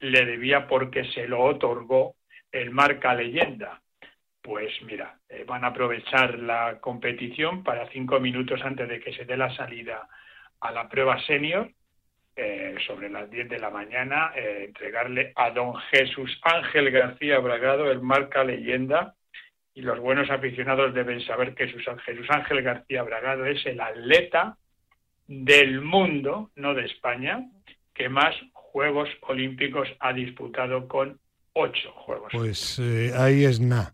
le debía porque se lo otorgó el Marca Leyenda. Pues mira, van a aprovechar la competición para cinco minutos antes de que se dé la salida a la prueba senior eh, sobre las 10 de la mañana, eh, entregarle a don Jesús Ángel García Bragado el marca leyenda. Y los buenos aficionados deben saber que Jesús Ángel García Bragado es el atleta del mundo, no de España, que más Juegos Olímpicos ha disputado con ocho Juegos. Pues eh, ahí es nada.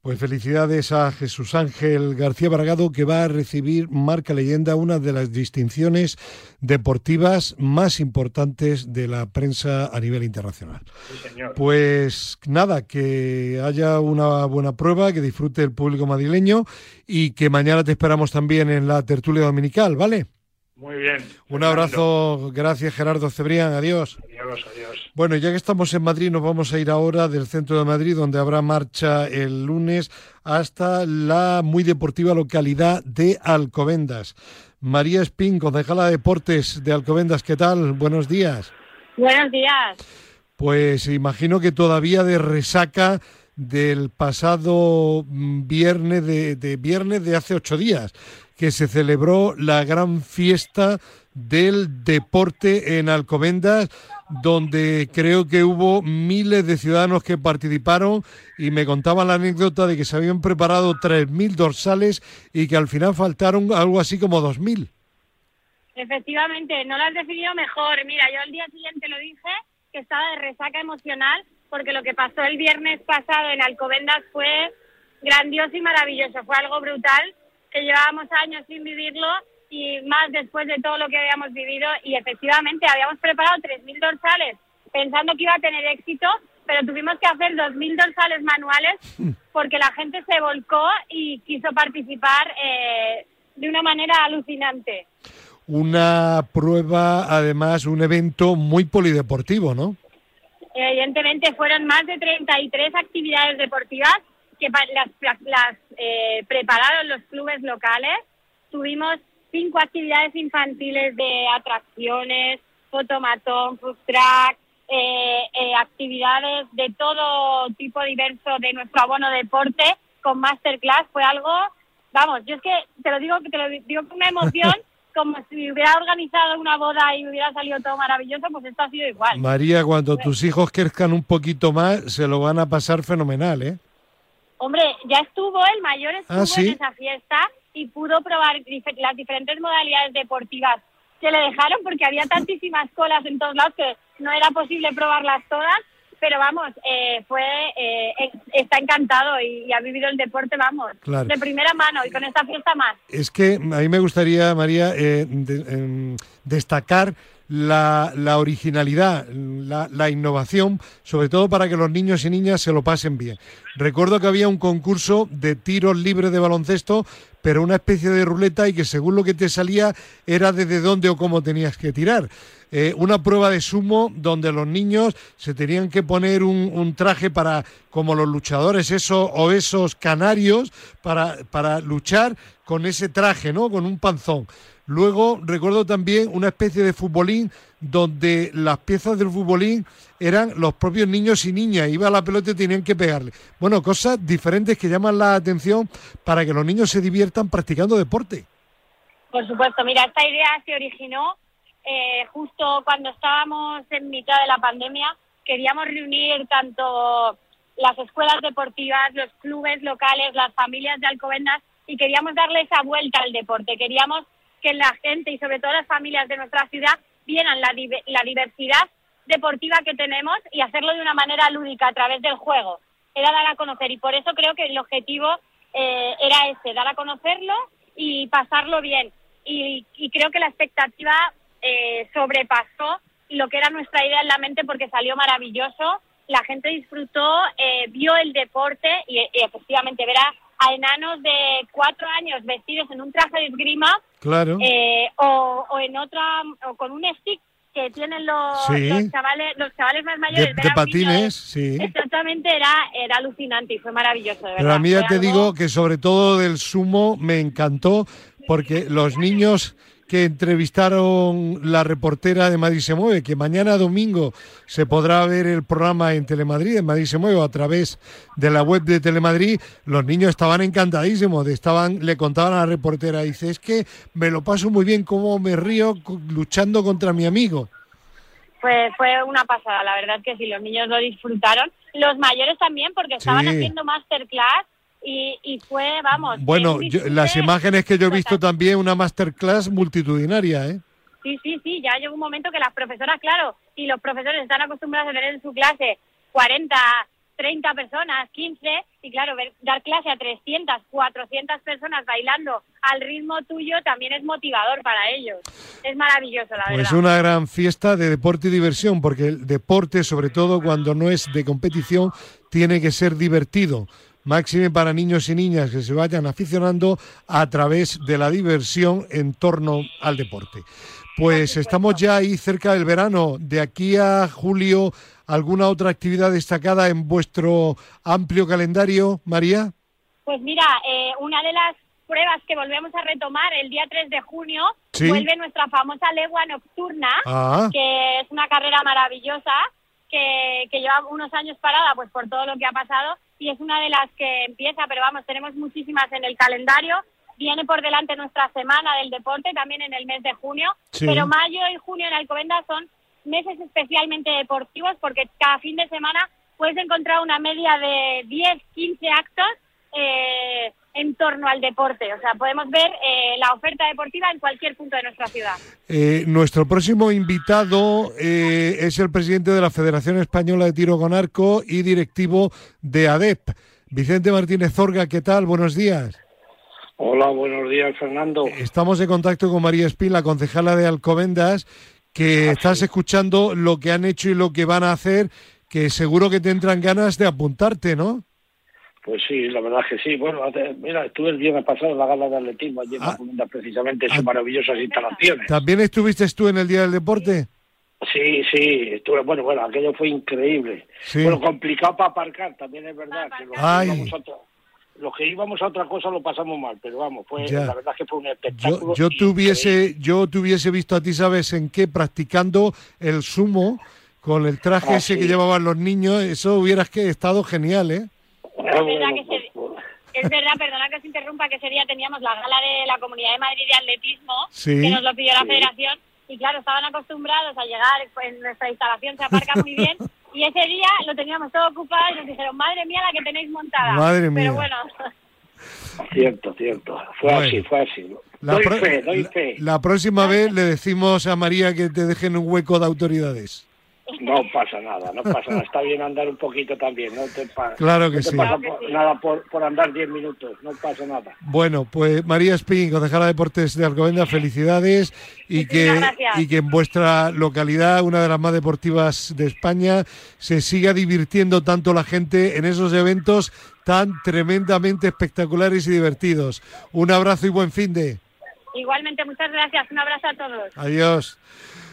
Pues felicidades a Jesús Ángel García Bragado que va a recibir Marca Leyenda, una de las distinciones deportivas más importantes de la prensa a nivel internacional. Pues nada, que haya una buena prueba, que disfrute el público madrileño y que mañana te esperamos también en la tertulia dominical, ¿vale? Muy bien. Un abrazo, gracias Gerardo Cebrián, adiós. Adiós, adiós. Bueno, ya que estamos en Madrid, nos vamos a ir ahora del centro de Madrid, donde habrá marcha el lunes, hasta la muy deportiva localidad de Alcobendas. María Espín, concejala de Deportes de Alcobendas, ¿qué tal? Buenos días. Buenos días. Pues imagino que todavía de resaca del pasado mm, viernes de, de viernes de hace ocho días, que se celebró la gran fiesta del deporte en Alcobendas, donde creo que hubo miles de ciudadanos que participaron y me contaban la anécdota de que se habían preparado 3.000 dorsales y que al final faltaron algo así como 2.000. Efectivamente, no lo has definido mejor. Mira, yo el día siguiente lo dije, que estaba de resaca emocional, porque lo que pasó el viernes pasado en Alcobendas fue grandioso y maravilloso. Fue algo brutal, que llevábamos años sin vivirlo y más después de todo lo que habíamos vivido. Y efectivamente, habíamos preparado 3.000 dorsales pensando que iba a tener éxito, pero tuvimos que hacer 2.000 dorsales manuales [laughs] porque la gente se volcó y quiso participar eh, de una manera alucinante una prueba, además, un evento muy polideportivo, ¿no? Evidentemente fueron más de 33 actividades deportivas que las, las eh, prepararon los clubes locales. Tuvimos cinco actividades infantiles de atracciones, fotomatón, food track, eh, eh, actividades de todo tipo diverso de nuestro abono deporte con masterclass. Fue algo, vamos, yo es que te lo digo, te lo digo con una emoción [laughs] como si hubiera organizado una boda y hubiera salido todo maravilloso, pues esto ha sido igual. María, cuando tus hijos crezcan un poquito más, se lo van a pasar fenomenal, ¿eh? Hombre, ya estuvo, el mayor estuvo ¿Ah, en esa fiesta y pudo probar las diferentes modalidades deportivas que le dejaron porque había [laughs] tantísimas colas en todos lados que no era posible probarlas todas pero vamos, eh, fue eh, está encantado y, ha vivido el deporte, vamos, de primera mano y con esta fiesta más. Es que a mí me gustaría, María, eh, em, destacar la, la originalidad, la, la, innovación, sobre todo para que los niños y niñas se lo pasen bien. Recuerdo que había un concurso de tiros libres de baloncesto, pero una especie de ruleta y que según lo que te salía era desde dónde o cómo tenías que tirar. Eh, una prueba de sumo donde los niños se tenían que poner un, traje para, como los luchadores esos o esos canarios, para, para luchar con ese traje, ¿no? Con un panzón. Luego recuerdo también una especie de futbolín donde las piezas del futbolín eran los propios niños y niñas. Iba a la pelota y tenían que pegarle. Bueno, cosas diferentes que llaman la atención para que los niños se diviertan practicando deporte. Por supuesto, mira, esta idea se originó eh, justo cuando estábamos en mitad de la pandemia. Queríamos reunir tanto las escuelas deportivas, los clubes locales, las familias de Alcobendas y queríamos darle esa vuelta al deporte. Queríamos que la gente y sobre todo las familias de nuestra ciudad vieran la, la diversidad deportiva que tenemos y hacerlo de una manera lúdica a través del juego. Era dar a conocer y por eso creo que el objetivo eh, era ese, dar a conocerlo y pasarlo bien. Y, creo que la expectativa eh, sobrepasó lo que era nuestra idea en la mente porque salió maravilloso. La gente disfrutó, eh, vio el deporte y, y efectivamente verá a enanos de cuatro años vestidos en un traje de esgrima claro. Eh, o, o, en otra o con un stick que tienen los, chavales los chavales más mayores de, patines sí exactamente era era alucinante y fue maravilloso de verdad. pero a mí ya te digo que sobre todo del sumo me encantó porque los niños que entrevistaron la reportera de Madrid se mueve, que mañana domingo se podrá ver el programa en Telemadrid, en Madrid se mueve, a través de la web de Telemadrid, los niños estaban encantadísimos, estaban, le contaban a la reportera, dice, es que me lo paso muy bien, como me río luchando contra mi amigo. Fue, fue una pasada, la verdad que sí, los niños lo disfrutaron, los mayores también, porque estaban haciendo masterclass y, fue, vamos. Bueno, las imágenes que yo he visto también, una masterclass multitudinaria, ¿eh? Sí, sí, sí, ya llegó un momento que las profesoras, claro, y los profesores están acostumbrados a tener en su clase 40, 30 personas, 15, y claro, dar clase a 300, 400 personas bailando al ritmo tuyo también es motivador para ellos. Es maravilloso, la verdad. Es una gran fiesta de deporte y diversión, porque el deporte, sobre todo cuando no es de competición, tiene que ser divertido máxime para niños y niñas que se vayan aficionando a través de la diversión en torno al deporte. Pues estamos ya ahí cerca del verano. De aquí a julio, ¿alguna otra actividad destacada en vuestro amplio calendario, María? Pues mira, eh, una de las pruebas que volvemos a retomar el día 3 de junio vuelve nuestra famosa legua nocturna, ah. que es una carrera maravillosa que, que lleva unos años parada pues por todo lo que ha pasado y es una de las que empieza, pero vamos, tenemos muchísimas en el calendario. Viene por delante nuestra semana del deporte también en el mes de junio, Sí. pero mayo y junio en Alcobendas son meses especialmente deportivos porque cada fin de semana puedes encontrar una media de 10, 15 actos eh, en torno al deporte. O sea, podemos ver eh, la oferta deportiva en cualquier punto de nuestra ciudad. Eh, nuestro próximo invitado eh, es el presidente de la Federación Española de Tiro con Arco y directivo de ADEP. Vicente Martínez Zorga, ¿qué tal? Buenos días. Hola, buenos días, Fernando. Estamos en contacto con María Espín, la concejala de Alcobendas, que estás escuchando lo que han hecho y lo que van a hacer, que seguro que tendrán ganas de apuntarte, ¿no? Pues sí, la verdad es que sí. Bueno, hace- mira, estuve el viernes pasado en la gala de atletismo allí en Ah. Alcobendas, precisamente en sus Ah. maravillosas instalaciones. ¿También estuviste tú en el Día del Deporte? Sí, sí, estuve, bueno, bueno, aquello fue increíble. Sí. Bueno, complicado para aparcar, también es verdad. Que que Ay. otra, los que íbamos a otra cosa lo pasamos mal, pero vamos, fue Ya. la verdad es que fue un Yo, espectáculo. yo te hubiese, yo te hubiese visto a ti, ¿sabes en qué? Practicando el sumo con el traje Ah, ese que llevaban los niños, eso hubieras que estado genial, ¿eh? Es verdad que se- Es verdad, perdona que os interrumpa, que ese día teníamos la gala de la Comunidad de Madrid de Atletismo, Sí. que nos lo pidió la Sí. federación, y claro, estaban acostumbrados a llegar, pues, en nuestra instalación se aparca muy bien, [laughs] y ese día lo teníamos todo ocupado y nos dijeron, madre mía, la que tenéis montada. Madre mía. Pero bueno, cierto, cierto. Fue Bueno. así, fue así. La, doy fe, doy la- fe. la próxima vez le decimos a María que te dejen un hueco de autoridades. No pasa nada, no pasa nada. Está bien andar un poquito también, no te, pa- Claro que no te sí. pasa Claro que por- sí. nada por, por andar 10 minutos, no pasa nada. Bueno, pues María Espín, concejala de Deportes de Alcobendas, felicidades y que, y que en vuestra localidad, una de las más deportivas de España, se siga divirtiendo tanto la gente en esos eventos tan tremendamente espectaculares y divertidos. Un abrazo y buen fin de. igualmente muchas gracias, un abrazo a todos. Adiós.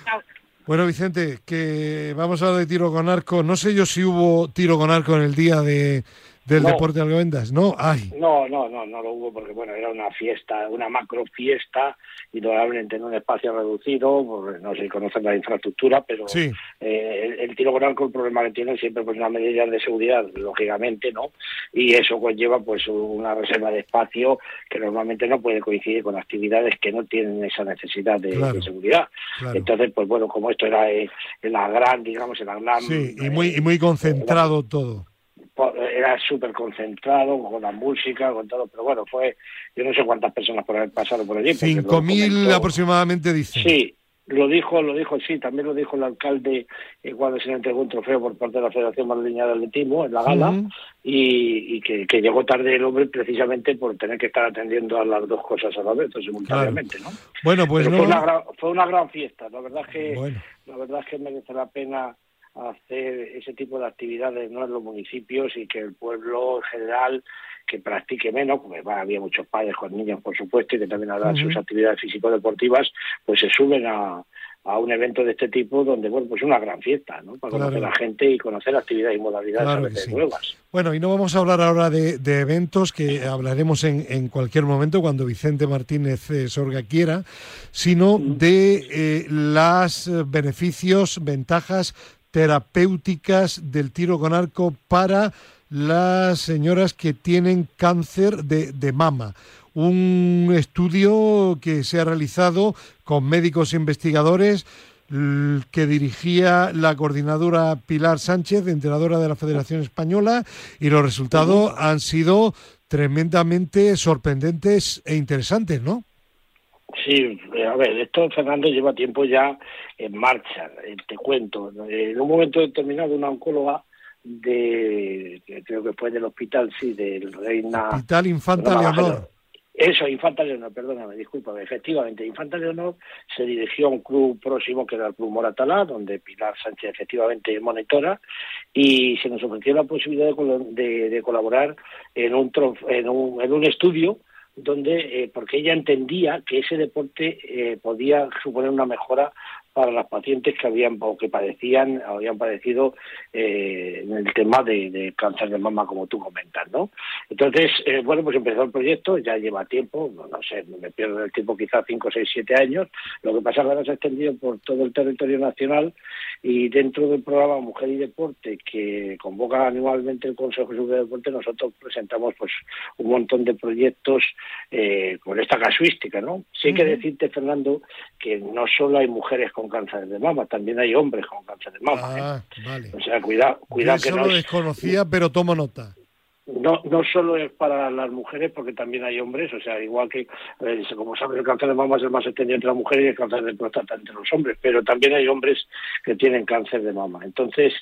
Chao. Bueno, Vicente, que vamos a hablar de tiro con arco. No sé yo si hubo tiro con arco en el día de, del No. deporte de Alcobendas. No, ay. No, no, no, no lo hubo porque bueno, era una fiesta, una macro fiesta, indudablemente en un espacio reducido, porque no sé si conocen la infraestructura, pero Sí. eh, el, el tiro con arco el problema que tiene siempre pues unas medidas de seguridad, lógicamente, ¿no? Y eso conlleva pues una reserva de espacio que normalmente no puede coincidir con actividades que no tienen esa necesidad de, Claro, de seguridad. claro. Entonces, pues bueno, como esto era eh, en la gran, digamos, en la gran... Sí, y muy, eh, y muy concentrado todo. Era súper concentrado con la música, con todo, pero bueno, fue, yo no sé cuántas personas por haber pasado por allí. porque lo Cinco mil comentó- aproximadamente, dicen. Sí, lo dijo, lo dijo, sí, también lo dijo el alcalde eh, cuando se le entregó un trofeo por parte de la Federación Madrileña de Atletismo en la gala y, y que, que llegó tarde el hombre precisamente por tener que estar atendiendo a las dos cosas a la vez, simultáneamente, ¿no? Bueno, pues Pero no. fue, una gran, fue una gran fiesta, la verdad es que Bueno. la verdad es que merece la pena hacer ese tipo de actividades no en los municipios y que el pueblo en general que practique menos, porque va, había muchos padres con niños por supuesto y que también harán Ujú. sus actividades físico-deportivas, pues se suben a, a un evento de este tipo donde, bueno, pues una gran fiesta, ¿no? Para Claro. conocer a la gente y conocer actividades y modalidades Claro sí. nuevas. Bueno, y no vamos a hablar ahora de, de eventos que hablaremos en, en cualquier momento cuando Vicente Martínez eh, Sorga quiera, sino de eh, las eh, beneficios, ventajas terapéuticas del tiro con arco para las señoras que tienen cáncer de, de mama. Un estudio que se ha realizado con médicos investigadores l- que dirigía la coordinadora Pilar Sánchez, entrenadora de la Federación Española, y los resultados han sido tremendamente sorprendentes e interesantes, ¿no? Sí, eh, a ver, esto Fernando lleva tiempo ya en marcha, eh, te cuento. Eh, En un momento determinado una oncóloga de, creo que fue del hospital, sí, del Reina... Hospital Infanta Leonor. Eso, Infanta Leonor, perdóname, discúlpame. Efectivamente, Infanta Leonor se dirigió a un club próximo que era el Club Moratalá, donde Pilar Sánchez efectivamente es monitora, y se nos ofreció la posibilidad de, de- de colaborar en un, en un, en un estudio donde, eh, porque ella entendía que ese deporte eh, podía suponer una mejora para las pacientes que habían o que padecían habían padecido eh, en el tema de, cáncer de mama como tú comentas no entonces eh, bueno pues empezó el proyecto ya lleva tiempo no, sé me pierdo el tiempo quizás cinco seis siete años. Lo que pasa es que ahora se ha extendido por todo el territorio nacional y dentro del programa Mujer y Deporte que convoca anualmente el Consejo Superior de Deporte nosotros presentamos pues un montón de proyectos eh, con esta casuística no sí hay que decirte Fernando que no solo hay mujeres con cáncer de mama, también hay hombres con cáncer de mama. ¿eh? Ah, vale. O sea, cuidado, cuidado que no lo desconocía, pero tomo nota. No, no solo es para las mujeres, porque también hay hombres, o sea, igual que, eh, como sabes, el cáncer de mama es el más extendido entre las mujeres y el cáncer de próstata entre los hombres, pero también hay hombres que tienen cáncer de mama. Entonces,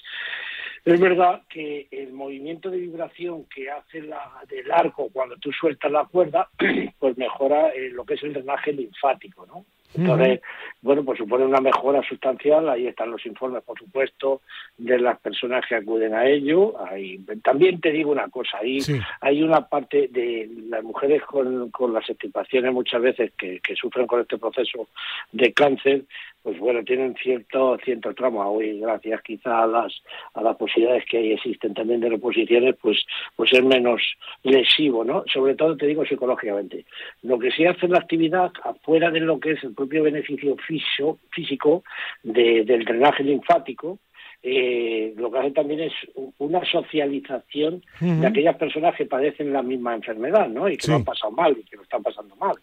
es verdad que el movimiento de vibración que hace la, del arco cuando tú sueltas la cuerda, [clears throat] pues mejora eh, lo que es el drenaje linfático, ¿no? Entonces, bueno, pues supone una mejora sustancial. Ahí están los informes, por supuesto, de las personas que acuden a ello. Ahí, también te digo una cosa, ahí hay una parte de las mujeres con, con las extirpaciones muchas veces que, que sufren con este proceso de cáncer, pues bueno, tienen cierto cierto trauma hoy gracias quizá a las a las posibilidades que existen también de reposiciones, pues pues es menos lesivo, ¿no? Sobre todo te digo psicológicamente. Lo que sí hace la actividad afuera de lo que es el propio beneficio físico, físico del drenaje linfático, eh, lo que hace también es una socialización de aquellas personas que padecen la misma enfermedad, ¿no? Y que lo han pasado mal y que lo están pasando mal.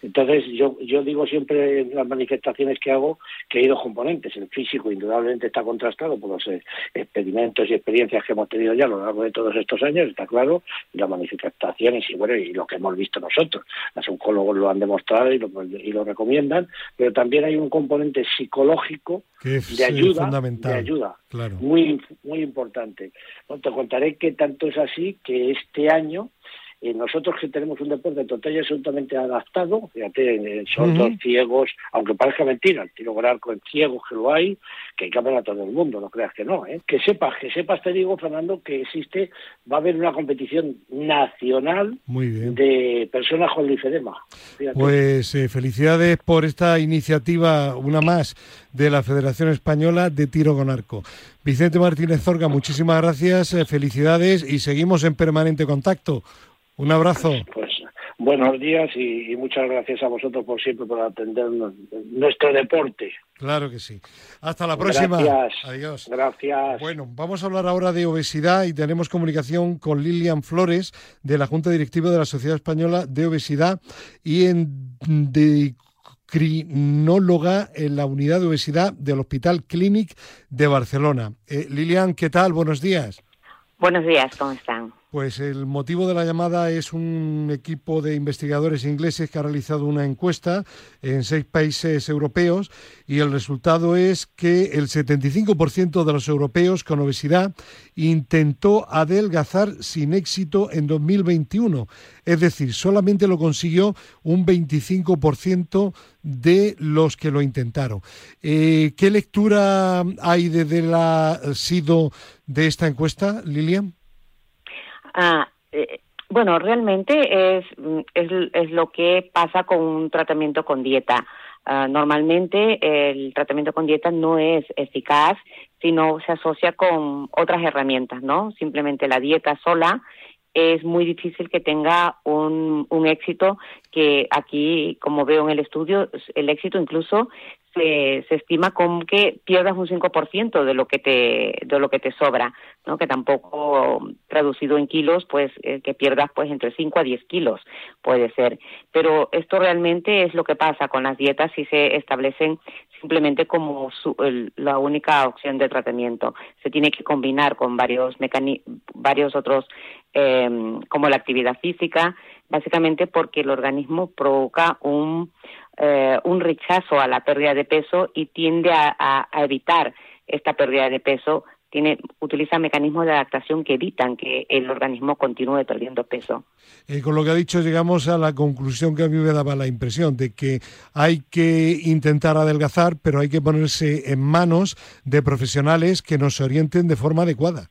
Entonces, yo, yo digo siempre en las manifestaciones que hago que hay dos componentes. El físico, indudablemente, está contrastado por los eh, experimentos y experiencias que hemos tenido ya a lo largo de todos estos años, está claro, y las manifestaciones y, bueno, y lo que hemos visto nosotros. Los oncólogos lo han demostrado y lo, y lo recomiendan, pero también hay un componente psicológico de eh, ayuda, de ayuda muy, muy importante. te contaré que tanto es así que este año eh, nosotros que tenemos un deporte total y absolutamente adaptado, fíjate, son dos ciegos, aunque parezca mentira, el tiro con arco en ciegos que lo hay, que hay que a todo el mundo, no creas que no, ¿eh? Que sepas, que sepas, te digo, Fernando, que existe, va a haber una competición nacional de personas con linfedema. Pues eh, felicidades por esta iniciativa, una más, de la Federación Española de Tiro con Arco. Vicente Martínez Zorga, muchísimas gracias, eh, felicidades y seguimos en permanente contacto. Un abrazo. Pues buenos días y, muchas gracias a vosotros por siempre por atender nuestro deporte. Claro que sí. Hasta la próxima. Gracias. Adiós. Gracias. Bueno, vamos a hablar ahora de obesidad y tenemos comunicación con Lilian Flores de la Junta Directiva de la Sociedad Española de Obesidad y en endocrinóloga en la unidad de obesidad del Hospital Clínic de Barcelona. Eh, Lilian, ¿qué tal? Buenos días. Buenos días, ¿cómo están? Pues el motivo de la llamada es un equipo de investigadores ingleses que ha realizado una encuesta en seis países europeos y el resultado es que el 75% de los europeos con obesidad intentó adelgazar sin éxito en 2021. Es decir, solamente lo consiguió un 25% de los que lo intentaron. Eh, ¿Qué lectura hay desde la SIDO de esta encuesta, Lilian? Ah, bueno, realmente es, es, es, lo que pasa con un tratamiento con dieta. Ah, normalmente el tratamiento con dieta no es eficaz, sino se asocia con otras herramientas, ¿no? Simplemente la dieta sola es muy difícil que tenga un, un éxito que aquí, como veo en el estudio, el éxito incluso se, se estima con que pierdas un 5% de lo que te de lo que te sobra, ¿no? Que tampoco traducido en kilos, pues eh, que pierdas pues entre 5 a 10 kilos puede ser. Pero esto realmente es lo que pasa con las dietas si se establecen simplemente como la única opción de tratamiento. Se tiene que combinar con varios varios otros eh, como la actividad física, básicamente porque el organismo provoca un eh, un rechazo a la pérdida de peso y tiende a, evitar esta pérdida de peso tiene, utiliza mecanismos de adaptación que evitan que el organismo continúe perdiendo peso. Eh, con lo que ha dicho, llegamos a la conclusión que a mí me daba la impresión de que hay que intentar adelgazar, pero hay que ponerse en manos de profesionales que nos orienten de forma adecuada.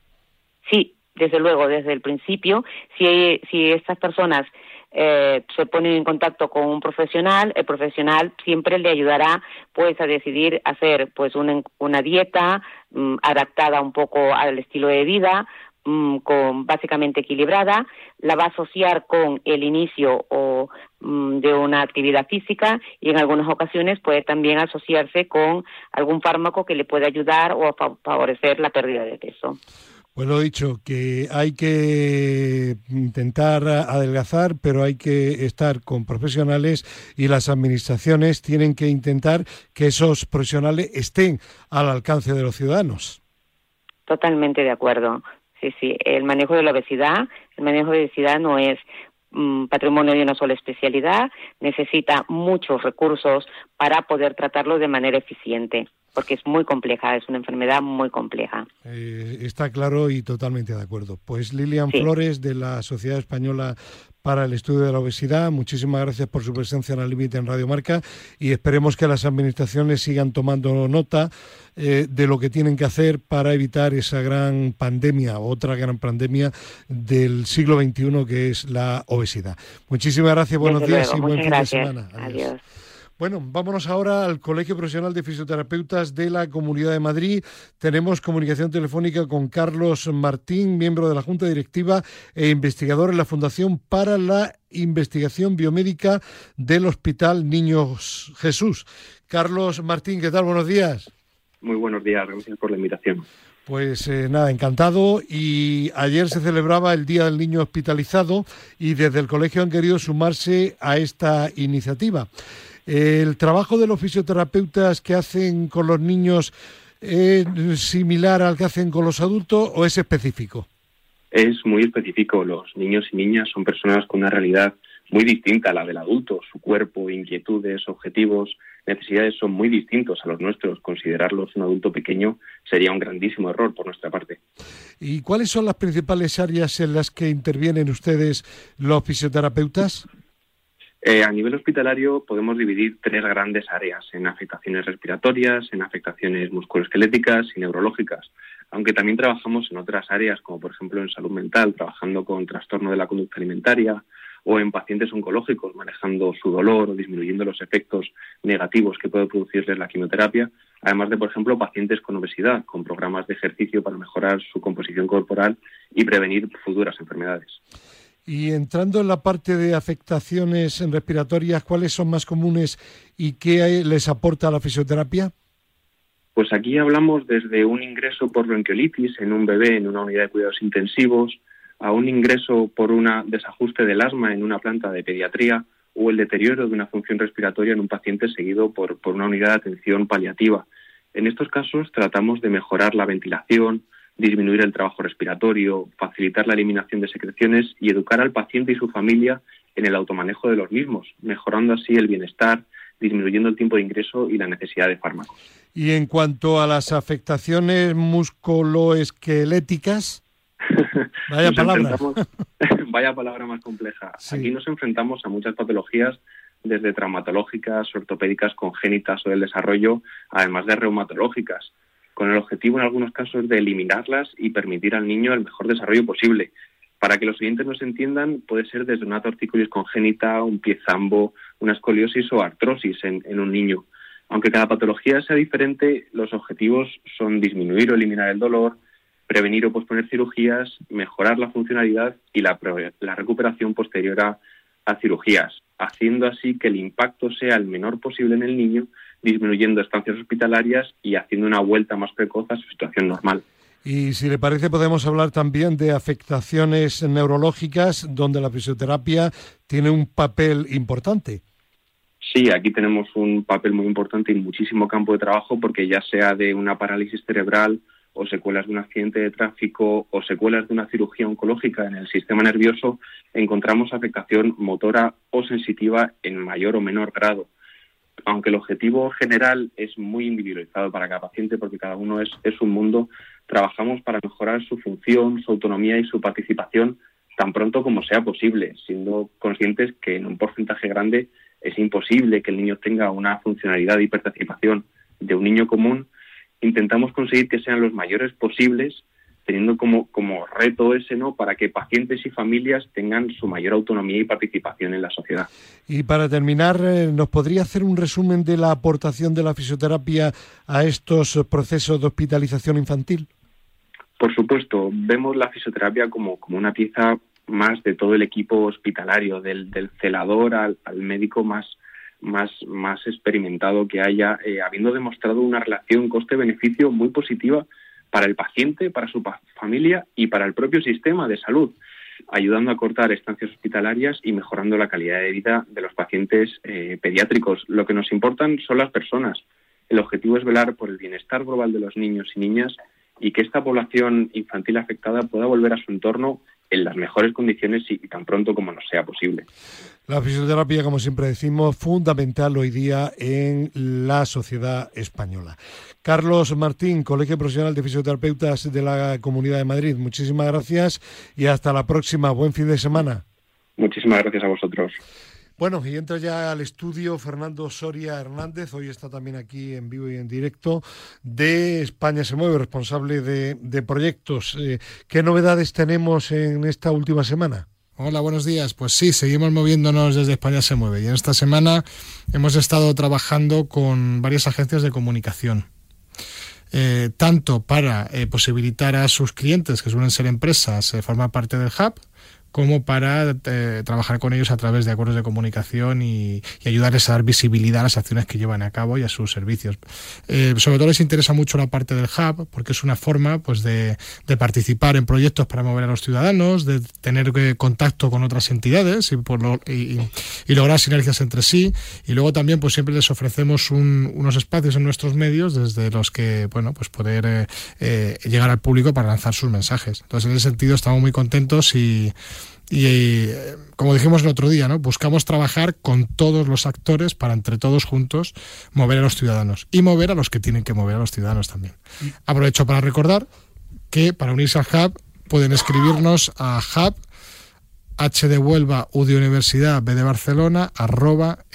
Sí, desde luego, desde el principio, si, si estas personas eh, se pone en contacto con un profesional, el profesional siempre le ayudará pues a decidir hacer pues una, una dieta mm, adaptada un poco al estilo de vida, mm, con básicamente equilibrada, la va a asociar con el inicio o mm, de una actividad física y en algunas ocasiones puede también asociarse con algún fármaco que le pueda ayudar o favorecer la pérdida de peso. Pues lo dicho, que hay que intentar adelgazar, pero hay que estar con profesionales y las administraciones tienen que intentar que esos profesionales estén al alcance de los ciudadanos. Totalmente de acuerdo. Sí, sí. El manejo de la obesidad, el manejo de obesidad no es mm, patrimonio de una sola especialidad, necesita muchos recursos para poder tratarlo de manera eficiente porque es muy compleja, es una enfermedad muy compleja. Eh, está claro y totalmente de acuerdo. Pues Lilian Flores de la Sociedad Española para el Estudio de la Obesidad, muchísimas gracias por su presencia en el límite en Radio Marca y esperemos que las administraciones sigan tomando nota eh, de lo que tienen que hacer para evitar esa gran pandemia, otra gran pandemia del siglo XXI que es la obesidad. Muchísimas gracias, buenos días y buen fin de semana. Adiós. Bueno, vámonos ahora al Colegio Profesional de Fisioterapeutas de la Comunidad de Madrid. Tenemos comunicación telefónica con Carlos Martín, miembro de la Junta Directiva e investigador en la Fundación para la Investigación Biomédica del Hospital Niños Jesús. Carlos Martín, ¿qué tal? Buenos días. Muy buenos días, gracias por la invitación. Pues eh, nada, encantado. Y ayer se celebraba el Día del Niño Hospitalizado y desde el colegio han querido sumarse a esta iniciativa. ¿El trabajo de los fisioterapeutas que hacen con los niños es similar al que hacen con los adultos o es específico? Es muy específico. Los niños y niñas son personas con una realidad muy distinta a la del adulto. Su cuerpo, inquietudes, objetivos, necesidades son muy distintos a los nuestros. Considerarlos un adulto pequeño sería un grandísimo error por nuestra parte. ¿Y cuáles son las principales áreas en las que intervienen ustedes los fisioterapeutas? Eh, a nivel hospitalario podemos dividir tres grandes áreas, en afectaciones respiratorias, en afectaciones musculoesqueléticas y neurológicas, aunque también trabajamos en otras áreas, como por ejemplo en salud mental, trabajando con trastorno de la conducta alimentaria, o en pacientes oncológicos, manejando su dolor o disminuyendo los efectos negativos que puede producirles la quimioterapia, además de, por ejemplo, pacientes con obesidad, con programas de ejercicio para mejorar su composición corporal y prevenir futuras enfermedades. Y entrando en la parte de afectaciones respiratorias, ¿cuáles son más comunes y qué les aporta la fisioterapia? Pues aquí hablamos desde un ingreso por bronquiolitis en un bebé en una unidad de cuidados intensivos, a un ingreso por un desajuste del asma en una planta de pediatría o el deterioro de una función respiratoria en un paciente seguido por, por una unidad de atención paliativa. En estos casos tratamos de mejorar la ventilación, disminuir el trabajo respiratorio, facilitar la eliminación de secreciones y educar al paciente y su familia en el automanejo de los mismos, mejorando así el bienestar, disminuyendo el tiempo de ingreso y la necesidad de fármacos. Y en cuanto a las afectaciones musculoesqueléticas, [laughs] vaya palabra. [laughs] vaya palabra más compleja. Aquí nos enfrentamos a muchas patologías desde traumatológicas, ortopédicas, congénitas o del desarrollo, además de reumatológicas con el objetivo en algunos casos de eliminarlas y permitir al niño el mejor desarrollo posible. Para que los oyentes nos entiendan, puede ser desde una tortícolis congénita, un pie zambo, una escoliosis o artrosis en, en un niño. Aunque cada patología sea diferente, los objetivos son disminuir o eliminar el dolor, prevenir o posponer cirugías, mejorar la funcionalidad y la, la recuperación posterior a, a cirugías, haciendo así que el impacto sea el menor posible en el niño disminuyendo estancias hospitalarias y haciendo una vuelta más precoz a su situación normal. Y si le parece, podemos hablar también de afectaciones neurológicas donde la fisioterapia tiene un papel importante. Sí, aquí tenemos un papel muy importante y muchísimo campo de trabajo porque ya sea de una parálisis cerebral o secuelas de un accidente de tráfico o secuelas de una cirugía oncológica en el sistema nervioso, encontramos afectación motora o sensitiva en mayor o menor grado aunque el objetivo general es muy individualizado para cada paciente porque cada uno es, es un mundo, trabajamos para mejorar su función, su autonomía y su participación tan pronto como sea posible, siendo conscientes que en un porcentaje grande es imposible que el niño tenga una funcionalidad y participación de un niño común. Intentamos conseguir que sean los mayores posibles teniendo como, como reto ese, ¿no? Para que pacientes y familias tengan su mayor autonomía y participación en la sociedad. Y para terminar, eh, ¿nos podría hacer un resumen de la aportación de la fisioterapia a estos procesos de hospitalización infantil? Por supuesto, vemos la fisioterapia como, como una pieza más de todo el equipo hospitalario, del, del celador al, médico más, más, más experimentado que haya, eh, habiendo demostrado una relación coste-beneficio muy positiva para el paciente, para su familia y para el propio sistema de salud, ayudando a cortar estancias hospitalarias y mejorando la calidad de vida de los pacientes eh, pediátricos. Lo que nos importan son las personas. El objetivo es velar por el bienestar global de los niños y niñas y que esta población infantil afectada pueda volver a su entorno en las mejores condiciones y tan pronto como nos sea posible. La fisioterapia, como siempre decimos, fundamental hoy día en la sociedad española. Carlos Martín, Colegio Profesional de Fisioterapeutas de la Comunidad de Madrid, muchísimas gracias y hasta la próxima. Buen fin de semana. Muchísimas gracias a vosotros. Bueno, y entra ya al estudio Fernando Soria Hernández, hoy está también aquí en vivo y en directo, de España se mueve, responsable de, proyectos. Eh, ¿Qué novedades tenemos en esta última semana? Hola, buenos días. Pues sí, seguimos moviéndonos desde España se mueve y en esta semana hemos estado trabajando con varias agencias de comunicación. Eh, tanto para eh, posibilitar a sus clientes, que suelen ser empresas, formar parte del hub, como para eh, trabajar con ellos a través de acuerdos de comunicación y, ayudarles a dar visibilidad a las acciones que llevan a cabo y a sus servicios. Eh, sobre todo les interesa mucho la parte del hub porque es una forma pues, de, participar en proyectos para mover a los ciudadanos, de tener eh, contacto con otras entidades y, por y, lograr sinergias entre sí. Y luego también pues siempre les ofrecemos unos espacios en nuestros medios desde los que bueno pues poder llegar al público para lanzar sus mensajes. Entonces en ese sentido estamos muy contentos y y eh, como dijimos el otro día, ¿no? buscamos trabajar con todos los actores para entre todos juntos mover a los ciudadanos y mover a los que tienen que mover a los ciudadanos también. Aprovecho para recordar que para unirse al Hub pueden escribirnos a Hub H de Huelva, U de Universidad, B de Barcelona, arroba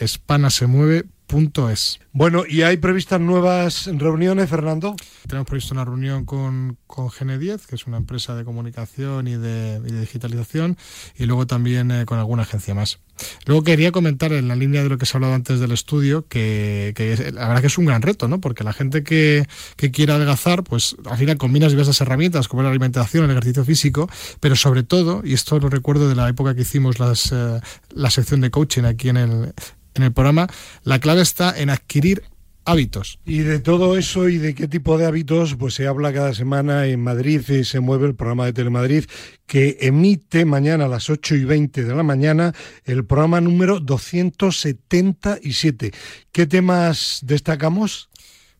espanasemueve.es. Bueno, ¿y hay previstas nuevas reuniones, Fernando? Tenemos previsto una reunión con, con Gene10, que es una empresa de comunicación y de, digitalización, y luego también eh, con alguna agencia más. Luego quería comentar en la línea de lo que se ha hablado antes del estudio, que, la verdad que es un gran reto, ¿no? Porque la gente que, que quiera adelgazar, pues al final combinas diversas herramientas, como la alimentación, el ejercicio físico, pero sobre todo, y esto lo recuerdo de la época que hicimos las, eh, la sección de coaching aquí en el, en el programa, la clave está en adquirir hábitos. Y de todo eso y de qué tipo de hábitos, pues se habla cada semana en Madrid y se mueve el programa de Telemadrid que emite mañana a las 8 y 20 de la mañana el programa número 277. ¿Qué temas destacamos?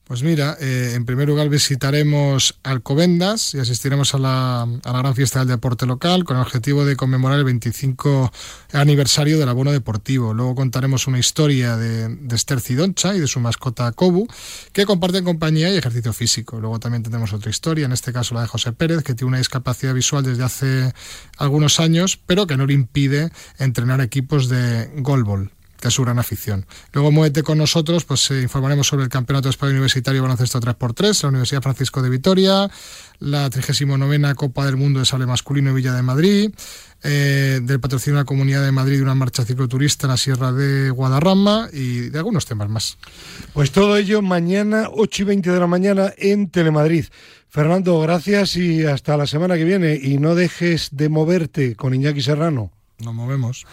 Pues mira, eh, en primer lugar visitaremos Alcobendas y asistiremos a la, a la, gran fiesta del deporte local con el objetivo de conmemorar el 25 aniversario del abono deportivo. Luego contaremos una historia de, de Esther Cidoncha y de su mascota Kobu, que comparten compañía y ejercicio físico. Luego también tendremos otra historia, en este caso la de José Pérez, que tiene una discapacidad visual desde hace algunos años, pero que no le impide entrenar equipos de golbol que es su gran afición. Luego muévete con nosotros, pues eh, informaremos sobre el Campeonato Español Universitario Baloncesto 3x3, la Universidad Francisco de Vitoria, la 39 Copa del Mundo de Sale Masculino Villa de Madrid, eh, del patrocinio de la Comunidad de Madrid de una marcha cicloturista en la Sierra de Guadarrama y de algunos temas más. Pues todo ello mañana, 8 y 20 de la mañana en Telemadrid. Fernando, gracias y hasta la semana que viene. Y no dejes de moverte con Iñaki Serrano. Nos movemos.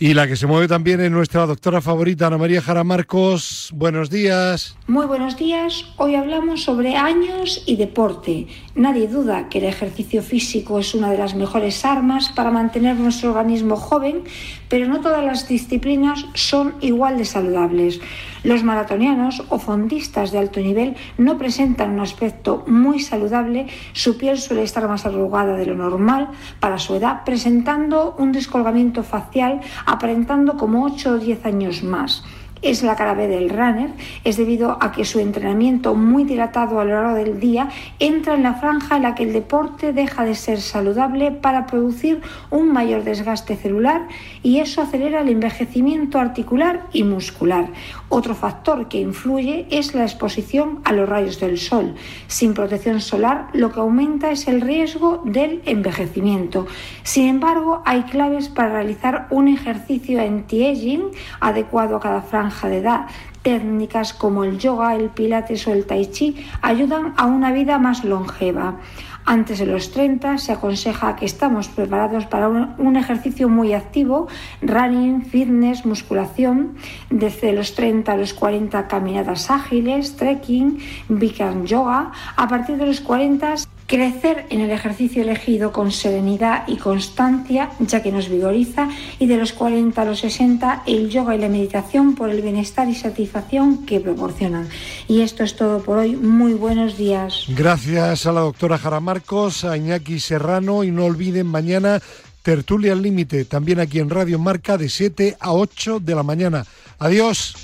Y la que se mueve también es nuestra doctora favorita, Ana María Jara Marcos. Buenos días. Muy buenos días. Hoy hablamos sobre años y deporte. Nadie duda que el ejercicio físico es una de las mejores armas para mantener nuestro organismo joven, pero no todas las disciplinas son igual de saludables. Los maratonianos o fondistas de alto nivel no presentan un aspecto muy saludable, su piel suele estar más arrugada de lo normal para su edad, presentando un descolgamiento facial aparentando como 8 o 10 años más. Es la cara B del runner, es debido a que su entrenamiento muy dilatado a lo largo del día entra en la franja en la que el deporte deja de ser saludable para producir un mayor desgaste celular y eso acelera el envejecimiento articular y muscular. Otro factor que influye es la exposición a los rayos del sol. Sin protección solar lo que aumenta es el riesgo del envejecimiento. Sin embargo, hay claves para realizar un ejercicio anti-aging adecuado a cada franja de edad. Técnicas como el yoga, el pilates o el tai chi ayudan a una vida más longeva. Antes de los 30 se aconseja que estamos preparados para un, ejercicio muy activo, running, fitness, musculación, desde los 30 a los 40 caminadas ágiles, trekking, Bikram yoga, a partir de los 40 Crecer en el ejercicio elegido con serenidad y constancia, ya que nos vigoriza, y de los 40 a los 60 el yoga y la meditación por el bienestar y satisfacción que proporcionan. Y esto es todo por hoy. Muy buenos días. Gracias a la doctora Jara Marcos, a Iñaki Serrano y no olviden mañana Tertulia al Límite, también aquí en Radio Marca de 7 a 8 de la mañana. Adiós.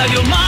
Radio Mar